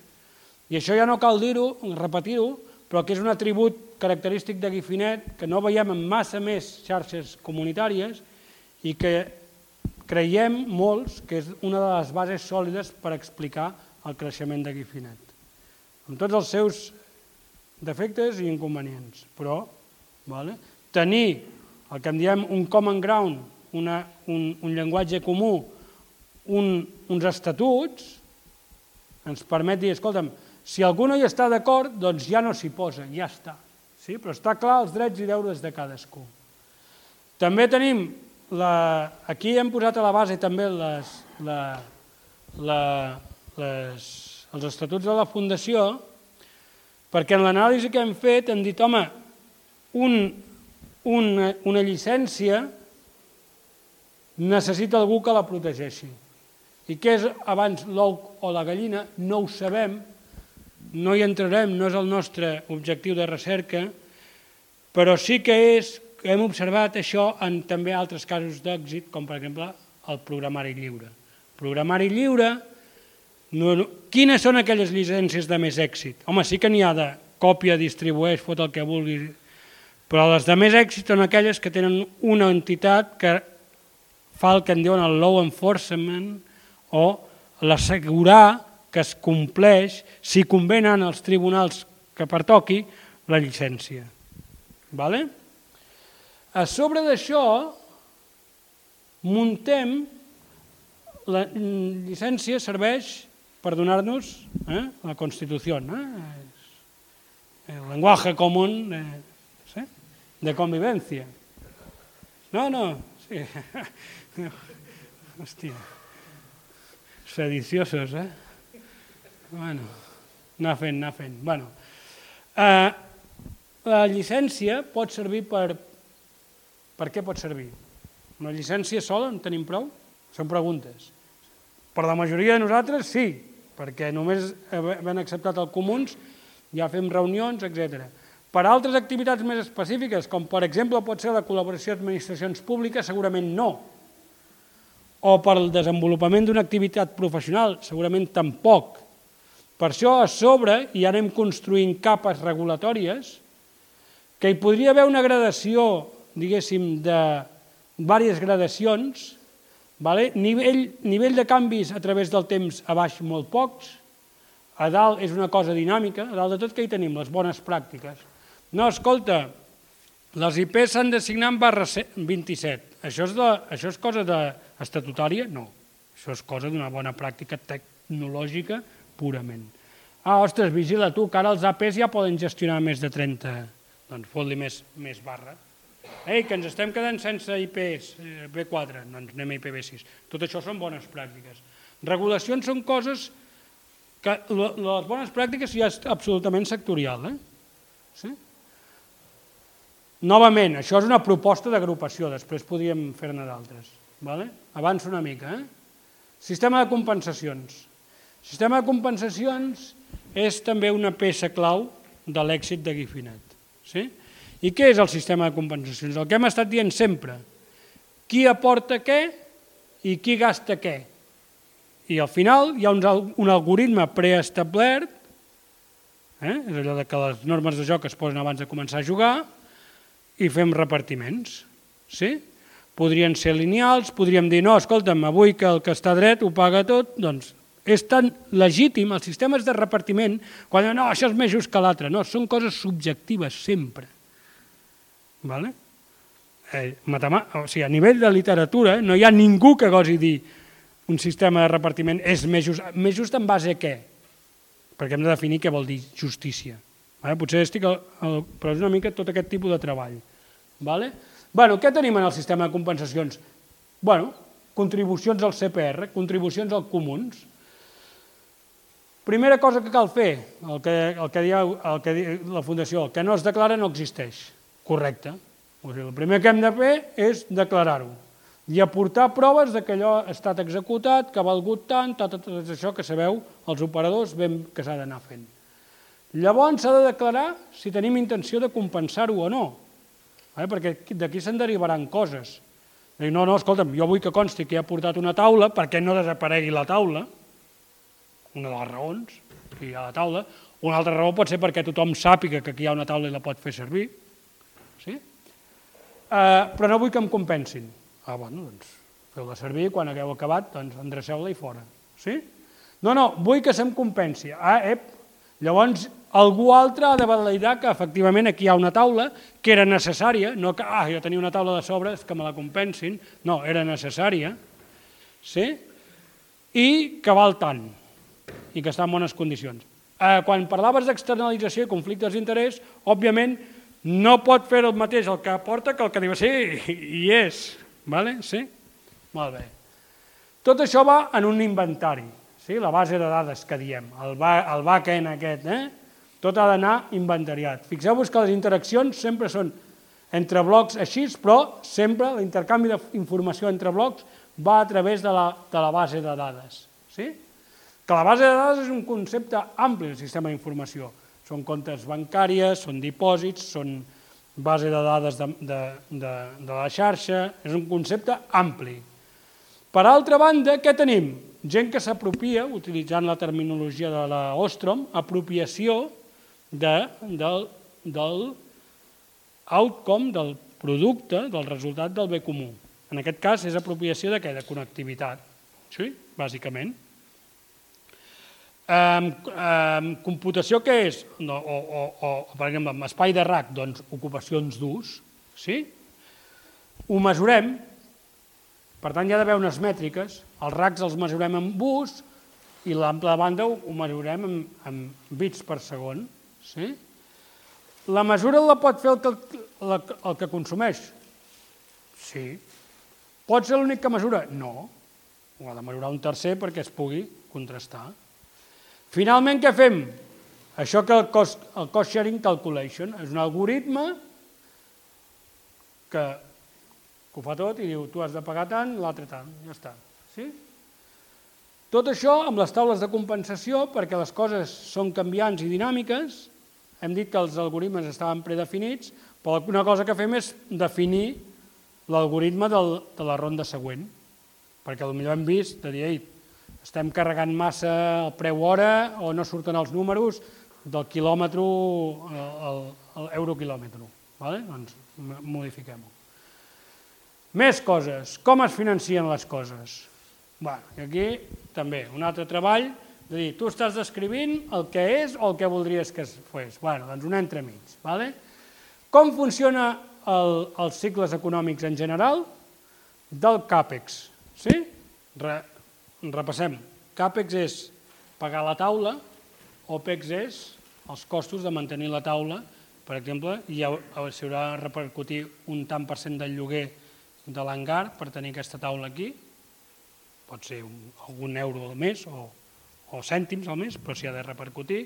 I això ja no cal dir-ho, repetir-ho, però que és un atribut característic de Guifinet que no veiem en massa més xarxes comunitàries i que creiem molts que és una de les bases sòlides per explicar el creixement de Guifinet, amb tots els seus defectes i inconvenients, però vale, tenir el que en diem un common ground, una, un, un llenguatge comú, un, uns estatuts, ens permet dir, escolta'm, si algú no hi està d'acord, doncs ja no s'hi posa, ja està. Sí? Però està clar els drets i deures de cadascú. També tenim la, aquí hem posat a la base també les, la, la, les, els estatuts de la Fundació perquè en l'anàlisi que hem fet hem dit, home, un, una, una llicència necessita algú que la protegeixi. I què és abans l'ou o la gallina? No ho sabem, no hi entrarem, no és el nostre objectiu de recerca, però sí que és hem observat això en també altres casos d'èxit, com per exemple el programari lliure. Programari lliure, no, no, quines són aquelles llicències de més èxit? Home, sí que n'hi ha de còpia, distribueix, fot el que vulgui, però les de més èxit són aquelles que tenen una entitat que fa el que en diuen el law enforcement o l'assegurar que es compleix, si convenen als tribunals que pertoqui, la llicència. Vale? A sobre d'això, muntem, la llicència serveix per donar-nos eh, la Constitució, eh? el lenguaje común de, ¿sí? de convivencia. No, no, sí. (laughs) Hòstia, sediciosos, eh? Bueno, anar fent, anar fent. Bueno, eh, la llicència pot servir per... Per què pot servir? Una llicència sola en tenim prou? Són preguntes. Per la majoria de nosaltres sí, perquè només havent acceptat el comuns ja fem reunions, etc. Per altres activitats més específiques, com per exemple pot ser la col·laboració d'administracions públiques, segurament no. O per el desenvolupament d'una activitat professional, segurament tampoc. Per això a sobre hi anem construint capes regulatòries que hi podria haver una gradació, diguéssim, de diverses gradacions, vale? nivell, nivell de canvis a través del temps a baix molt pocs, a dalt és una cosa dinàmica, a dalt de tot que hi tenim? Les bones pràctiques. No, escolta, les IP s'han de signar en barra 27. Això és, de, això és cosa de, estatutària? No. Això és cosa d'una bona pràctica tecnològica purament. Ah, ostres, vigila tu, que ara els APs ja poden gestionar més de 30 doncs fot-li més, més barra. Ei, que ens estem quedant sense IPs, B4, eh, doncs anem a IPv6. Tot això són bones pràctiques. Regulacions són coses que les bones pràctiques ja és absolutament sectorial. Eh? Sí? Novament, això és una proposta d'agrupació, després podríem fer-ne d'altres. Vale? Avança una mica. Eh? Sistema de compensacions. Sistema de compensacions és també una peça clau de l'èxit de Guifinet. Sí? I què és el sistema de compensacions? El que hem estat dient sempre. Qui aporta què i qui gasta què. I al final hi ha un, algoritme preestablert, eh? és allò de que les normes de joc es posen abans de començar a jugar, i fem repartiments. Sí? Podrien ser lineals, podríem dir, no, escolta'm, avui que el que està dret ho paga tot, doncs és tan legítim, els sistemes de repartiment, quan no, això és més just que l'altre. No, són coses subjectives, sempre. Vale? Eh, o sigui, a nivell de literatura no hi ha ningú que gosi dir un sistema de repartiment és més just, més just en base a què? Perquè hem de definir què vol dir justícia. Vale? Potser estic, al, al, però és una mica tot aquest tipus de treball. Vale? Bueno, què tenim en el sistema de compensacions? Bueno, contribucions al CPR, contribucions als comuns, Primera cosa que cal fer, el que, el que, diu, el que la Fundació, el que no es declara no existeix. Correcte. O sigui, el primer que hem de fer és declarar-ho i aportar proves de que allò ha estat executat, que ha valgut tant, tot, tot, tot això que sabeu els operadors ben que s'ha d'anar fent. Llavors s'ha de declarar si tenim intenció de compensar-ho o no, eh? perquè d'aquí se'n derivaran coses. Dir, no, no, escolta'm, jo vull que consti que he portat una taula perquè no desaparegui la taula, una de les raons que hi ha la taula. Una altra raó pot ser perquè tothom sàpiga que aquí hi ha una taula i la pot fer servir. Eh, però no vull que em compensin. Ah, bueno, doncs feu-la servir, quan hagueu acabat, doncs endreceu-la i fora. Sí? No, no, vull que se'm compensi. Ah, ep, llavors algú altre ha de validar que efectivament aquí hi ha una taula que era necessària, no que ah, jo tenia una taula de sobres que me la compensin, no, era necessària, sí? i que val tant i que està en bones condicions. Eh, quan parlaves d'externalització i conflictes d'interès, òbviament no pot fer el mateix el que aporta que el que diu sí, i és. Vale? Sí? Molt bé. Tot això va en un inventari, sí? la base de dades que diem, el, ba el backend aquest, eh? tot ha d'anar inventariat. Fixeu-vos que les interaccions sempre són entre blocs així, però sempre l'intercanvi d'informació entre blocs va a través de la, de la base de dades. Sí? Que la base de dades és un concepte ampli del sistema d'informació. Són comptes bancàries, són dipòsits, són base de dades de, de, de, de la xarxa, és un concepte ampli. Per altra banda, què tenim? Gent que s'apropia, utilitzant la terminologia de la Ostrom, apropiació de, del, del outcome, del producte, del resultat del bé comú. En aquest cas és apropiació de què? De connectivitat, sí? bàsicament. Um, um, computació què és? No, o, o, o, per exemple, amb espai de RAC, doncs ocupacions d'ús, sí? Ho mesurem, per tant hi ha d'haver unes mètriques, els RACs els mesurem en bus i l'ample de banda ho, ho mesurem en, en bits per segon, sí? La mesura la pot fer el que, el, el que consumeix? Sí. Pot ser l'únic que mesura? No. Ho ha de mesurar un tercer perquè es pugui contrastar. Finalment, què fem? Això que el cost, el cost sharing calculation és un algoritme que, que ho fa tot i diu tu has de pagar tant, l'altre tant, ja està. Sí? Tot això amb les taules de compensació, perquè les coses són canviants i dinàmiques, hem dit que els algoritmes estaven predefinits, però una cosa que fem és definir l'algoritme de la ronda següent, perquè potser hem vist de dir, estem carregant massa el preu hora o no surten els números del quilòmetre al euroquilòmetre. Vale? Doncs modifiquem-ho. Més coses. Com es financien les coses? I aquí també un altre treball de dir, tu estàs descrivint el que és o el que voldries que es fes. Bueno, doncs un entremig. Vale? Com funciona el, els cicles econòmics en general? Del CAPEX. Sí? Re, repassem. CAPEX és pagar la taula, OPEX és els costos de mantenir la taula, per exemple, i s'haurà de repercutir un tant per cent del lloguer de l'hangar per tenir aquesta taula aquí, pot ser un, algun euro al mes o, o cèntims al mes, però s'hi ha de repercutir.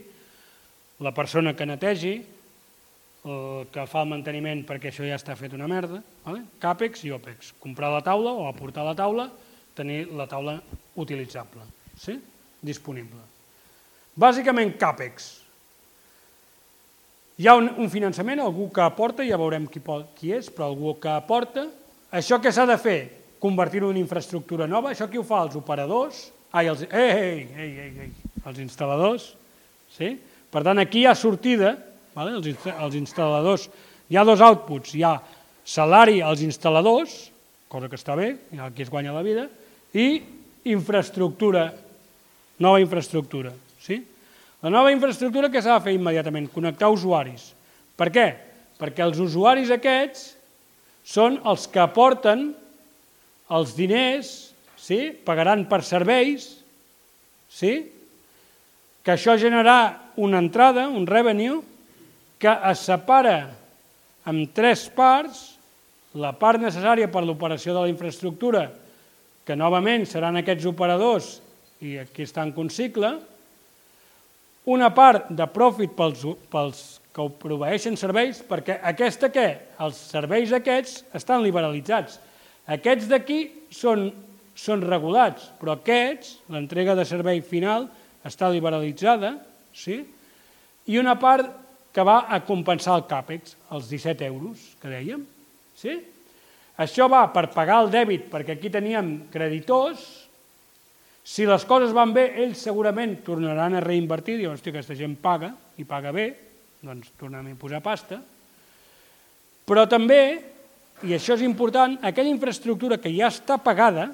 La persona que netegi, el que fa el manteniment perquè això ja està fet una merda, vale? CAPEX i OPEX, comprar la taula o aportar la taula, tenir la taula utilitzable, sí? disponible. Bàsicament CAPEX. Hi ha un, un finançament, algú que aporta, ja veurem qui, pot, qui és, però algú que aporta. Això què s'ha de fer? Convertir-ho en infraestructura nova. Això qui ho fa? Els operadors? Ai, els, ei, ei, ei, ei, ei, els instal·ladors. Sí? Per tant, aquí hi ha sortida, vale? els, els instal·ladors. Hi ha dos outputs, hi ha salari als instal·ladors, cosa que està bé, aquí es guanya la vida, i infraestructura, nova infraestructura. Sí? La nova infraestructura que s'ha de fer immediatament? Connectar usuaris. Per què? Perquè els usuaris aquests són els que aporten els diners, sí? pagaran per serveis, sí? que això generarà una entrada, un revenue, que es separa en tres parts, la part necessària per l'operació de la infraestructura que novament seran aquests operadors, i aquí està en cicle, una part de profit pels, pels que ho proveeixen serveis, perquè aquesta què? Els serveis aquests estan liberalitzats. Aquests d'aquí són, són regulats, però aquests, l'entrega de servei final, està liberalitzada, sí? i una part que va a compensar el CAPEX, els 17 euros que dèiem. Sí? Això va per pagar el dèbit, perquè aquí teníem creditors. Si les coses van bé, ells segurament tornaran a reinvertir, diuen, hòstia, aquesta gent paga, i paga bé, doncs tornem a posar pasta. Però també, i això és important, aquella infraestructura que ja està pagada,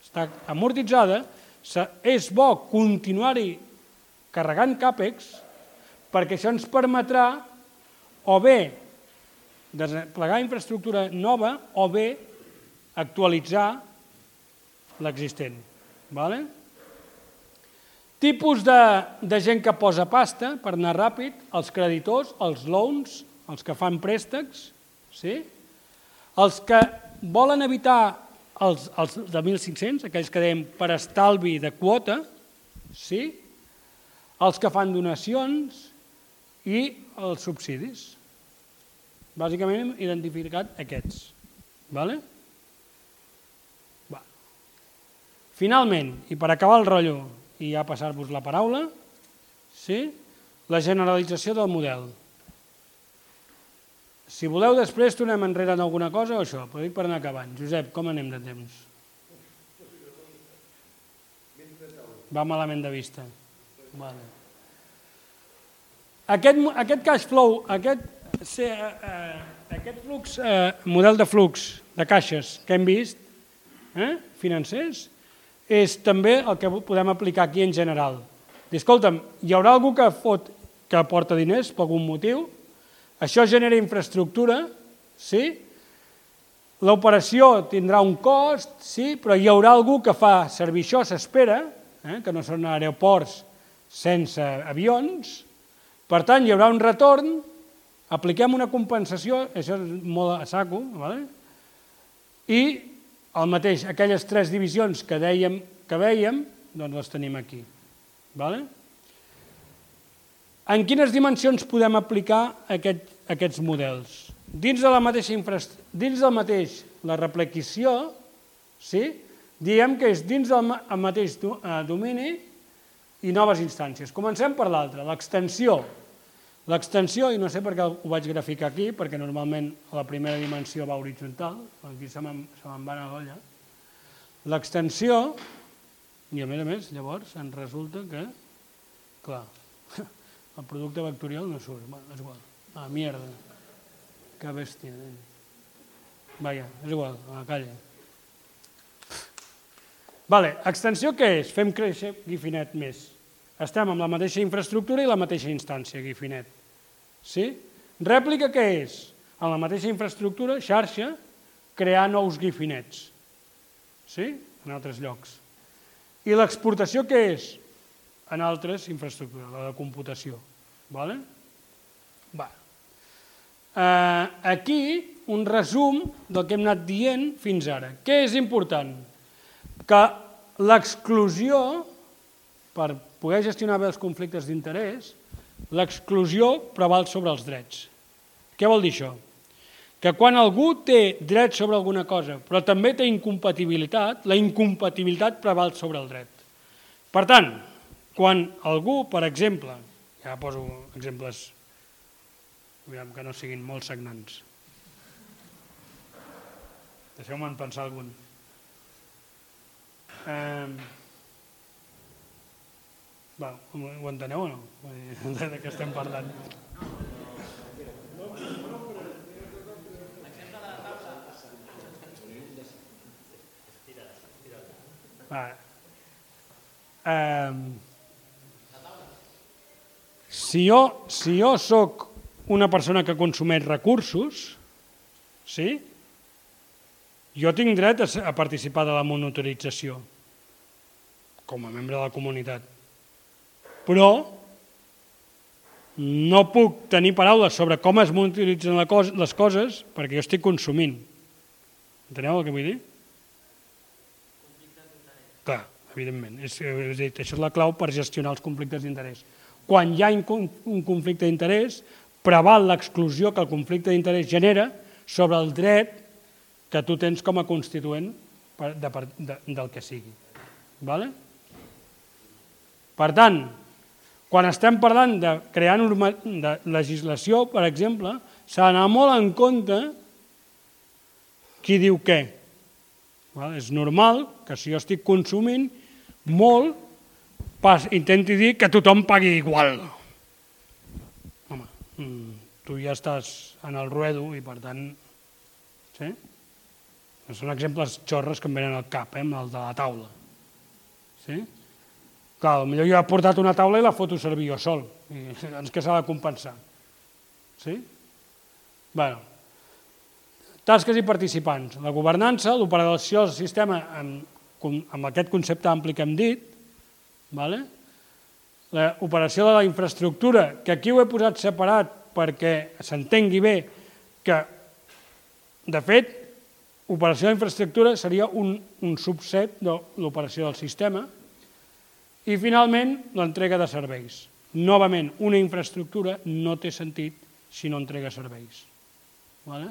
està amortitzada, és bo continuar-hi carregant CAPEX, perquè això ens permetrà o bé desplegar infraestructura nova o bé actualitzar l'existent. Vale? Tipus de, de gent que posa pasta, per anar ràpid, els creditors, els loans, els que fan préstecs, sí? els que volen evitar els, els de 1.500, aquells que dèiem per estalvi de quota, sí? els que fan donacions i els subsidis. Bàsicament hem identificat aquests. Vale? Va. Finalment, i per acabar el rotllo, i ja passar-vos la paraula, sí? la generalització del model. Si voleu, després tornem enrere en alguna cosa o això, però dic per anar acabant. Josep, com anem de temps? Va malament de vista. Vale. Aquest, aquest cash flow, aquest ser, eh, aquest flux, eh, model de flux de caixes que hem vist, eh, financers, és també el que podem aplicar aquí en general. Escolta'm, hi haurà algú que, fot, que aporta diners per algun motiu, això genera infraestructura, sí? L'operació tindrà un cost, sí, però hi haurà algú que fa servir això, s'espera, eh, que no són aeroports sense avions, per tant, hi haurà un retorn, apliquem una compensació, això és molt a saco, ¿vale? i el mateix, aquelles tres divisions que dèiem que veiem, doncs les tenim aquí. ¿vale? En quines dimensions podem aplicar aquest, aquests models? Dins, de la mateixa dins del mateix la replequició, sí? diem que és dins del mateix eh, domini i noves instàncies. Comencem per l'altra. L'extensió, i no sé per què ho vaig graficar aquí, perquè normalment la primera dimensió va horitzontal, aquí se me'n me va anar l'olla. L'extensió, i a més a més, llavors, en resulta que, clar, (laughs) el producte vectorial no surt, bueno, és igual. Ah, mierda. Que bèstia. Eh? Vaja, és igual, a la calle. Vale, extensió què és? Fem créixer Guifinet més. Estem amb la mateixa infraestructura i la mateixa instància, Guifinet. Sí? Rèplica què és? En la mateixa infraestructura, xarxa, crear nous Guifinets. Sí? En altres llocs. I l'exportació què és? En altres infraestructures, la de computació. Vale? Va. Eh, aquí un resum del que hem anat dient fins ara. Què és important? Que l'exclusió, per poder gestionar bé els conflictes d'interès, l'exclusió preval sobre els drets. Què vol dir això? Que quan algú té dret sobre alguna cosa, però també té incompatibilitat, la incompatibilitat preval sobre el dret. Per tant, quan algú, per exemple, ja poso exemples que no siguin molt sagnants. Deixeu-me'n pensar algun. Eh, va, ho enteneu o no? (laughs) De què estem parlant? Va. Eh, si jo, si jo sóc una persona que consumeix recursos, sí? jo tinc dret a, a participar de la monitorització com a membre de la comunitat però no puc tenir paraules sobre com es monitoritzen les coses perquè jo estic consumint. Enteneu el que vull dir? Clar, evidentment. És, és dir, això és la clau per gestionar els conflictes d'interès. Quan hi ha un conflicte d'interès, preval l'exclusió que el conflicte d'interès genera sobre el dret que tu tens com a constituent de, de, de, del que sigui. Vale? Per tant, quan estem parlant de crear norma, de legislació, per exemple, s'ha d'anar molt en compte qui diu què. Val? És normal que si jo estic consumint molt, pas, intenti dir que tothom pagui igual. Home, mm, tu ja estàs en el ruedo i per tant... Sí? Són exemples xorres que em venen al cap, eh, el de la taula. Sí? Clar, potser jo he portat una taula i la foto servir jo sol. Doncs (laughs) què s'ha de compensar? Sí? bueno, tasques i participants. La governança, l'operació del sistema amb, amb aquest concepte ampli que hem dit, vale? l'operació de la infraestructura, que aquí ho he posat separat perquè s'entengui bé que, de fet, operació de la infraestructura seria un, un subset de l'operació del sistema, i finalment, l'entrega de serveis. Novament, una infraestructura no té sentit si no entrega serveis. Vale?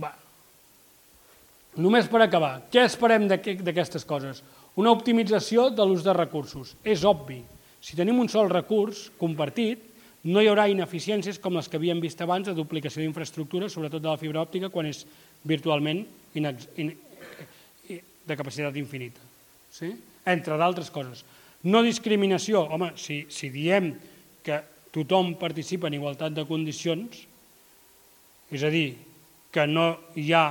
Va. Només per acabar, què esperem d'aquestes coses? Una optimització de l'ús de recursos. És obvi. Si tenim un sol recurs compartit, no hi haurà ineficiències com les que havíem vist abans de duplicació d'infraestructures, sobretot de la fibra òptica, quan és virtualment de capacitat infinita. Sí? Entre d'altres coses. No discriminació, home, si, si diem que tothom participa en igualtat de condicions, és a dir, que no hi ha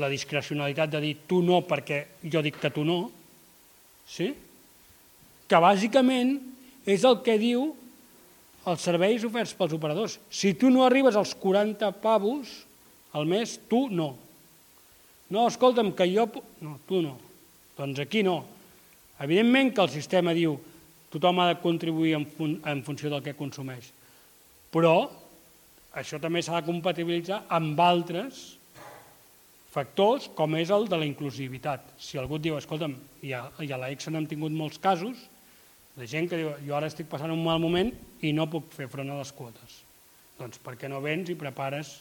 la discrecionalitat de dir tu no perquè jo dic que tu no, sí? que bàsicament és el que diu els serveis oferts pels operadors. Si tu no arribes als 40 pavos al mes, tu no. No, escolta'm, que jo... No, tu no. Doncs aquí no. Evidentment que el sistema diu tothom ha de contribuir en, fun en funció del que consumeix, però això també s'ha de compatibilitzar amb altres factors, com és el de la inclusivitat. Si algú et diu, escolta'm, i a, i a l'EXA n'hem tingut molts casos, de gent que diu, jo ara estic passant un mal moment i no puc fer front a les quotes. Doncs per què no vens i prepares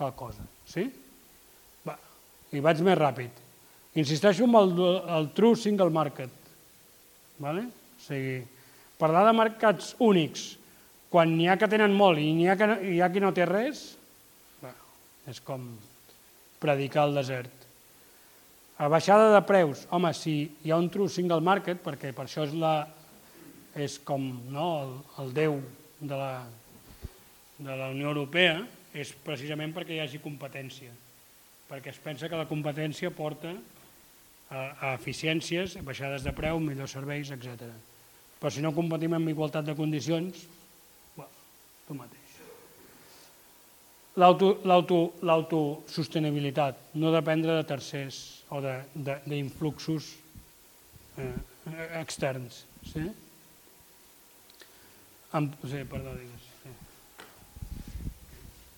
tal cosa? Sí? Va, i vaig més ràpid. Insisteixo en el, el true single market. Vale? O sigui, parlar de mercats únics quan n'hi ha que tenen molt i n'hi ha, que no, hi ha qui no té res, és com predicar al desert. A baixada de preus, home, si hi ha un true single market, perquè per això és la, és com no, el, el Déu de la, de la Unió Europea, és precisament perquè hi hagi competència, perquè es pensa que la competència porta a, eficiències, a baixades de preu, millors serveis, etc. Però si no competim amb igualtat de condicions, bueno, tu mateix. L'autosostenibilitat, no dependre de tercers o d'influxos eh, externs. Sí? Amb, sí, perdó, digues.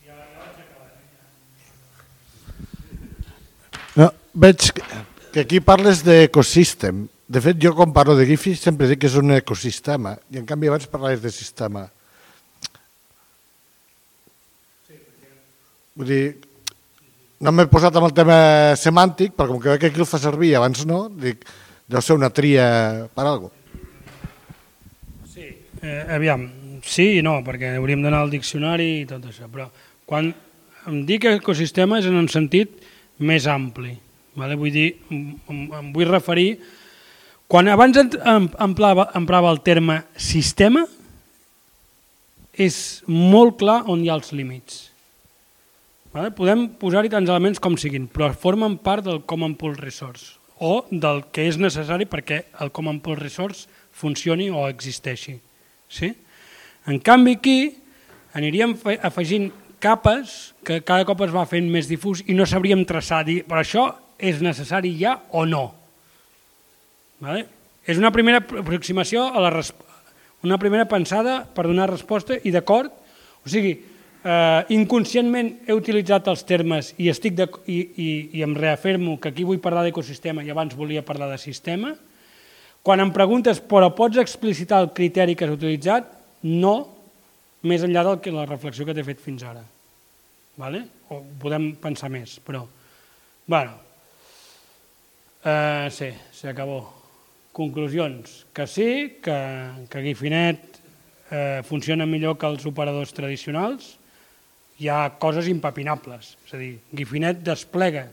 Ja, ja acabar. No, veig que aquí parles d'ecosystem. De fet, jo quan parlo de Gifi sempre dic que és un ecosistema, i en canvi abans parlaves de sistema. Vull dir, no m'he posat amb el tema semàntic, però com que veig que aquí el fa servir abans no, dic, deu ser una tria per alguna Eh, aviam, sí i no, perquè hauríem d'anar al diccionari i tot això, però quan em dic ecosistema és en un sentit més ampli. Vale? Vull dir, em, em vull referir... Quan abans emprava, emprava el terme sistema, és molt clar on hi ha els límits. Vale? Podem posar-hi tants elements com siguin, però formen part del Common Pool Resource o del que és necessari perquè el Common Pool Resource funcioni o existeixi. Sí? En canvi aquí aniríem afegint capes que cada cop es va fent més difús i no sabríem traçar, dir, però això és necessari ja o no. Vale? És una primera aproximació a la una primera pensada per donar resposta i d'acord, o sigui, eh, inconscientment he utilitzat els termes i, estic de, i, i, i em reafirmo que aquí vull parlar d'ecosistema i abans volia parlar de sistema, quan em preguntes, però pots explicitar el criteri que has utilitzat? No, més enllà de que la reflexió que t'he fet fins ara. Vale? O podem pensar més, però... Bueno, eh, sí, s'acabó. Conclusions. Que sí, que, que Guifinet eh, funciona millor que els operadors tradicionals. Hi ha coses impapinables. És a dir, Guifinet desplega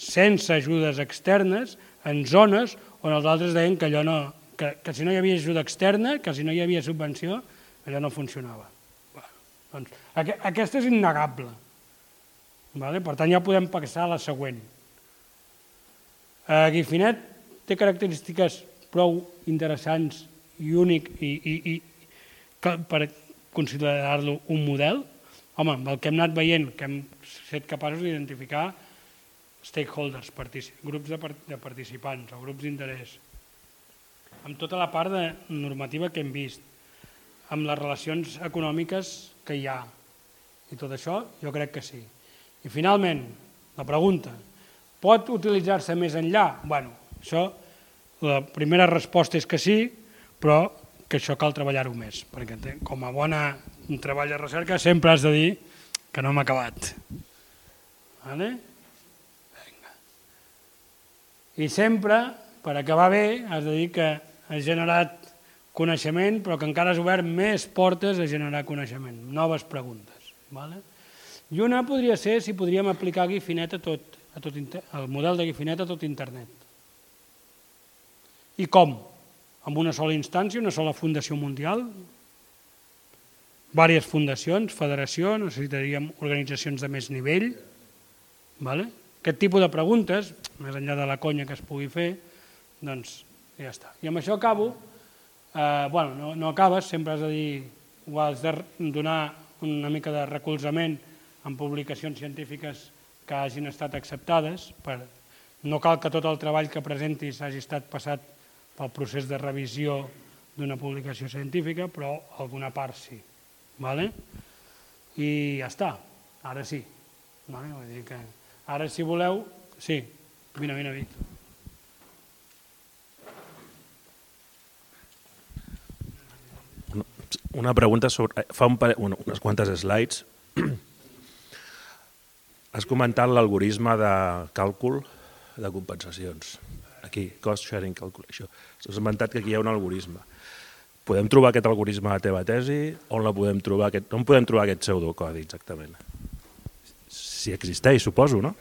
sense ajudes externes en zones on els altres deien que allò no, que, que si no hi havia ajuda externa, que si no hi havia subvenció, allò no funcionava. Bueno, doncs, aqu aquesta és innegable. Vale? Per tant, ja podem passar a la següent. Eh, Guifinet té característiques prou interessants i únic i, i, i per considerar-lo un model. Home, amb el que hem anat veient, que hem set capaços d'identificar stakeholders, grups de, de participants o grups d'interès, amb tota la part de normativa que hem vist, amb les relacions econòmiques que hi ha. I tot això jo crec que sí. I finalment, la pregunta, pot utilitzar-se més enllà? bueno, això, la primera resposta és que sí, però que això cal treballar-ho més, perquè com a bona treball de recerca sempre has de dir que no hem acabat. Vale? I sempre, per acabar bé, has de dir que has generat coneixement, però que encara has obert més portes a generar coneixement, noves preguntes. Vale? I una podria ser si podríem aplicar Guifinet a tot, a tot el model de Guifinet a tot internet. I com? Amb una sola instància, una sola fundació mundial, diverses fundacions, federació, necessitaríem organitzacions de més nivell, vale? Aquest tipus de preguntes, més enllà de la conya que es pugui fer, doncs ja està. I amb això acabo eh, bueno, no, no acabes, sempre has de dir, o has de donar una mica de recolzament en publicacions científiques que hagin estat acceptades. Per, no cal que tot el treball que presentis hagi estat passat pel procés de revisió d'una publicació científica, però alguna part sí. Vale? I ja està, ara sí. Vale? Vull dir que ara, si voleu, sí, vine, vine, Víctor. Una pregunta sobre... Fa un pare... bueno, unes quantes slides. Has comentat l'algoritme de càlcul de compensacions. Aquí, cost sharing calculation. Has comentat que aquí hi ha un algoritme. Podem trobar aquest algoritme a la teva tesi? On, la podem trobar, aquest, on podem trobar aquest pseudocodi exactament? Si existeix, suposo, no?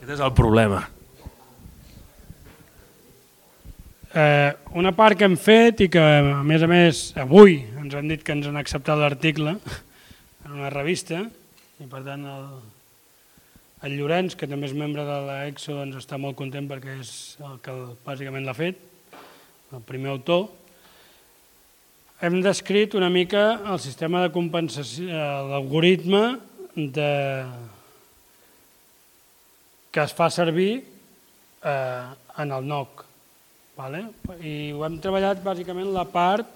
Aquest és el problema. Eh, una part que hem fet i que, a més a més, avui ens han dit que ens han acceptat l'article en una revista i, per tant, el, el Llorenç, que també és membre de l'EXO, doncs està molt content perquè és el que bàsicament l'ha fet, el primer autor. Hem descrit una mica el sistema de compensació, l'algoritme de... que es fa servir eh, en el NOC. Vale? I ho hem treballat bàsicament la part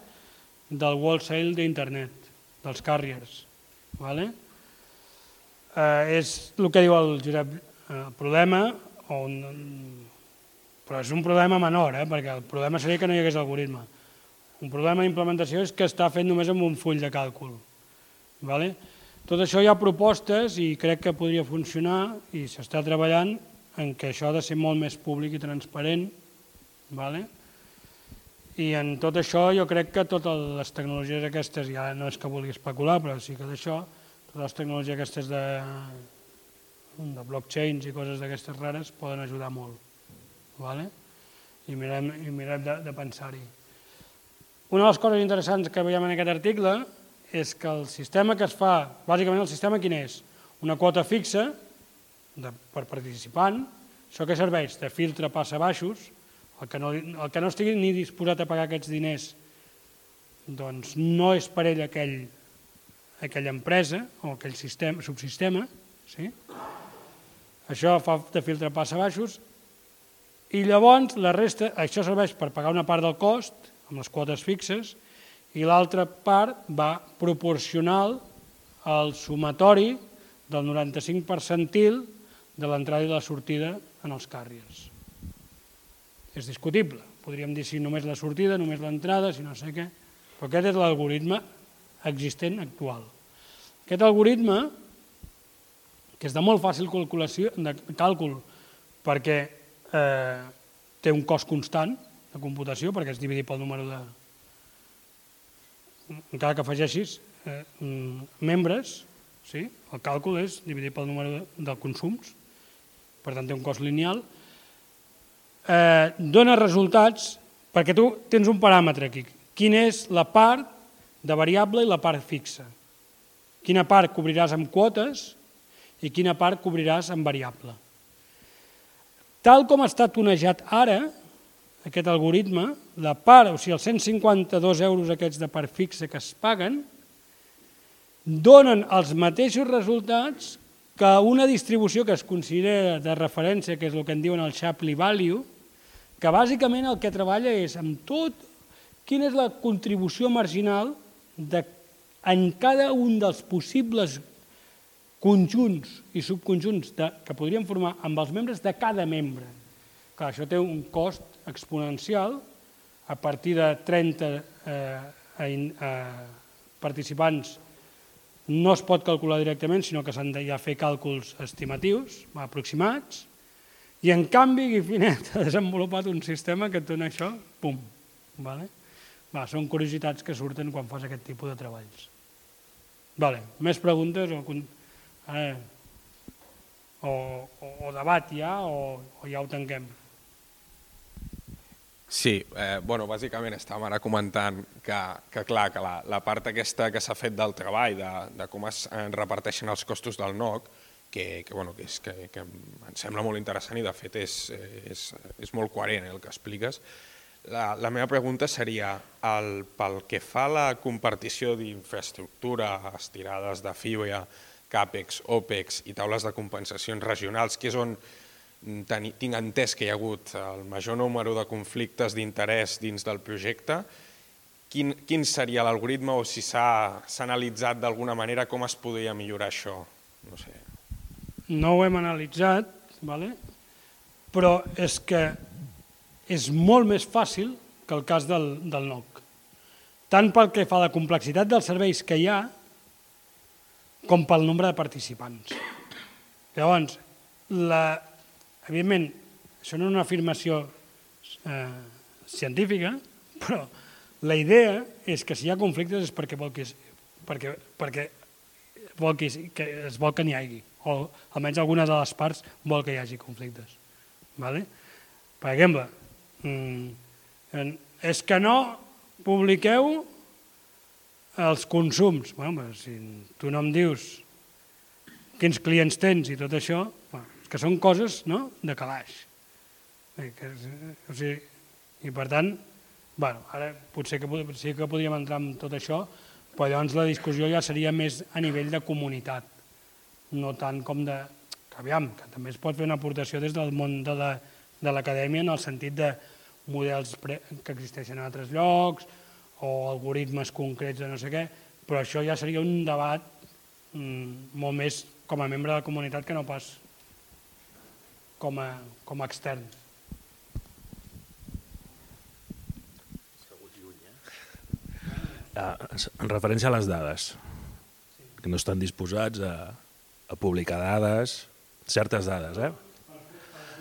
del wholesale d'internet, dels carriers. Vale? Eh, és el que diu el Josep, eh, el problema, on, però és un problema menor, eh, perquè el problema seria que no hi hagués algoritme. Un problema d'implementació és que està fet només amb un full de càlcul. Vale? Tot això hi ha propostes i crec que podria funcionar i s'està treballant en què això ha de ser molt més públic i transparent Vale? I en tot això jo crec que totes les tecnologies aquestes, ja no és que vulgui especular, però sí que d'això, totes les tecnologies aquestes de, de blockchains i coses d'aquestes rares poden ajudar molt. Vale? I mirem, i mirem de, de pensar-hi. Una de les coses interessants que veiem en aquest article és que el sistema que es fa, bàsicament el sistema quin és? Una quota fixa de, per participant, això que serveix de filtre passa baixos, el que, no, el que no estigui ni disposat a pagar aquests diners doncs no és per ell aquell, aquella empresa o aquell sistema, subsistema, sí? això fa de filtre passa baixos, i llavors la resta, això serveix per pagar una part del cost, amb les quotes fixes, i l'altra part va proporcional al sumatori del 95 percentil de l'entrada i la sortida en els carriers és discutible. Podríem dir si només la sortida, només l'entrada, si no sé què, però aquest és l'algoritme existent actual. Aquest algoritme, que és de molt fàcil calculació, de càlcul, perquè eh, té un cost constant de computació, perquè és dividit pel número de... Encara que afegeixis eh, mm, membres, sí? el càlcul és dividit pel número de, de consums, per tant té un cost lineal, eh, dona resultats perquè tu tens un paràmetre aquí. Quina és la part de variable i la part fixa? Quina part cobriràs amb quotes i quina part cobriràs amb variable? Tal com està tonejat ara, aquest algoritme, la part, o sigui, els 152 euros aquests de part fixa que es paguen, donen els mateixos resultats que una distribució que es considera de referència, que és el que en diuen el Shapley Value, que bàsicament el que treballa és amb tot quina és la contribució marginal de, en cada un dels possibles conjunts i subconjunts de, que podrien formar amb els membres de cada membre. Clar, això té un cost exponencial a partir de 30 eh, eh, participants no es pot calcular directament, sinó que s'han de ja fer càlculs estimatius, aproximats, i en canvi Guifinet ha desenvolupat un sistema que et dona això, pum. Vale? Va, són curiositats que surten quan fas aquest tipus de treballs. Vale. Més preguntes o, eh, o, o, o debat ja o, o ja ho tanquem? Sí, eh, bueno, bàsicament estàvem ara comentant que, que clar, que la, la part aquesta que s'ha fet del treball, de, de com es reparteixen els costos del NOC, que, que, bueno, que, és, que, que em sembla molt interessant i de fet és, és, és molt coherent el que expliques. La, la meva pregunta seria, el, pel que fa a la compartició d'infraestructura, estirades de fibra, CAPEX, OPEX i taules de compensacions regionals, que és on teni, tinc entès que hi ha hagut el major número de conflictes d'interès dins del projecte, quin, quin seria l'algoritme o si s'ha analitzat d'alguna manera com es podria millorar això? No sé. No ho hem analitzat, vale? però és que és molt més fàcil que el cas del, del NOC. Tant pel que fa a la complexitat dels serveis que hi ha, com pel nombre de participants. Llavors, la, evidentment, això no és una afirmació eh, científica, però la idea és que si hi ha conflictes és perquè vol que, perquè, perquè vol que, que es vol que n'hi hagi, o almenys alguna de les parts vol que hi hagi conflictes. Vale? Per exemple, Mm, és que no publiqueu els consums. Bueno, si tu no em dius quins clients tens i tot això, bueno, que són coses no? de calaix. Eh, o sigui, I per tant, bueno, ara potser que, sí que podríem entrar en tot això, però llavors la discussió ja seria més a nivell de comunitat, no tant com de... Que aviam, que també es pot fer una aportació des del món de l'acadèmia la, de en el sentit de models que existeixen en altres llocs o algoritmes concrets de no sé què, però això ja seria un debat mm, molt més com a membre de la comunitat que no pas com a, com a extern. Uh, en referència a les dades, que no estan disposats a, a publicar dades, certes dades, eh?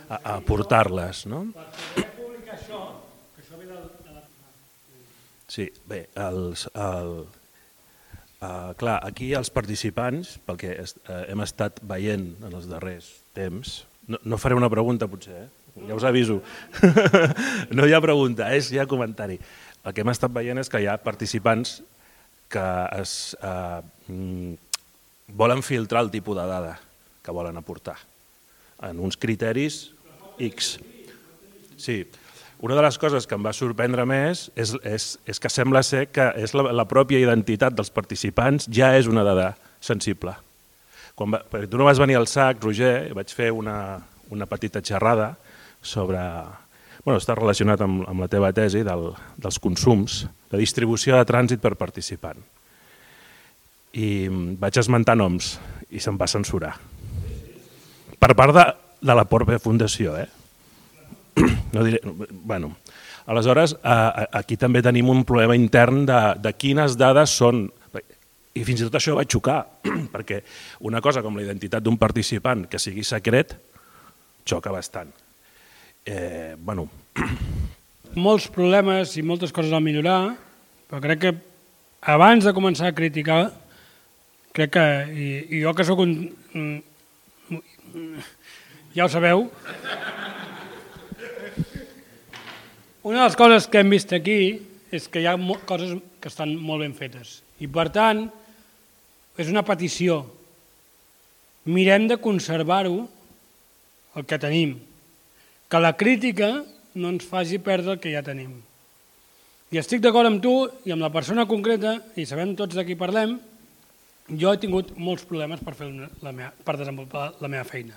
a, a portar-les, no? Sí, bé, els, el, uh, clar, aquí els participants, pel que est, uh, hem estat veient en els darrers temps, no, no faré una pregunta potser, eh? ja us aviso, (laughs) no hi ha pregunta, és ja comentari. El que hem estat veient és que hi ha participants que es, uh, volen filtrar el tipus de dada que volen aportar en uns criteris X. Sí, una de les coses que em va sorprendre més és, és, és que sembla ser que és la, la pròpia identitat dels participants ja és una dada sensible. Quan va, perquè tu no vas venir al SAC, Roger, vaig fer una, una petita xerrada sobre... Bueno, està relacionat amb, amb la teva tesi del, dels consums, de distribució de trànsit per participant. I vaig esmentar noms i se'm va censurar. Per part de, de la Porpe Fundació, eh? (clears throat) no diré, bueno, aleshores, eh, aquí també tenim un problema intern de, de quines dades són... I fins i tot això va xocar, (clears throat) perquè una cosa com la identitat d'un participant que sigui secret xoca bastant. Eh, bueno. (clears throat) Molts problemes i moltes coses a millorar, però crec que abans de començar a criticar, crec que, i, i jo que sóc un... Ja ho sabeu, Una de les coses que hem vist aquí és que hi ha coses que estan molt ben fetes. I per tant, és una petició. Mirem de conservar-ho, el que tenim. Que la crítica no ens faci perdre el que ja tenim. I estic d'acord amb tu i amb la persona concreta, i sabem tots de qui parlem, jo he tingut molts problemes per, fer la meva, per desenvolupar la meva feina.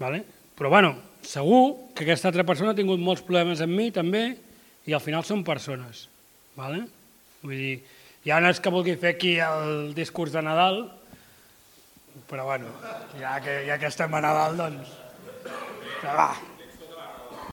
Vale? Però bueno, segur que aquesta altra persona ha tingut molts problemes amb mi també i al final són persones. Vale? Vull dir, ja no és que vulgui fer aquí el discurs de Nadal, però bueno, ja que, ja que estem a Nadal, doncs... Però va,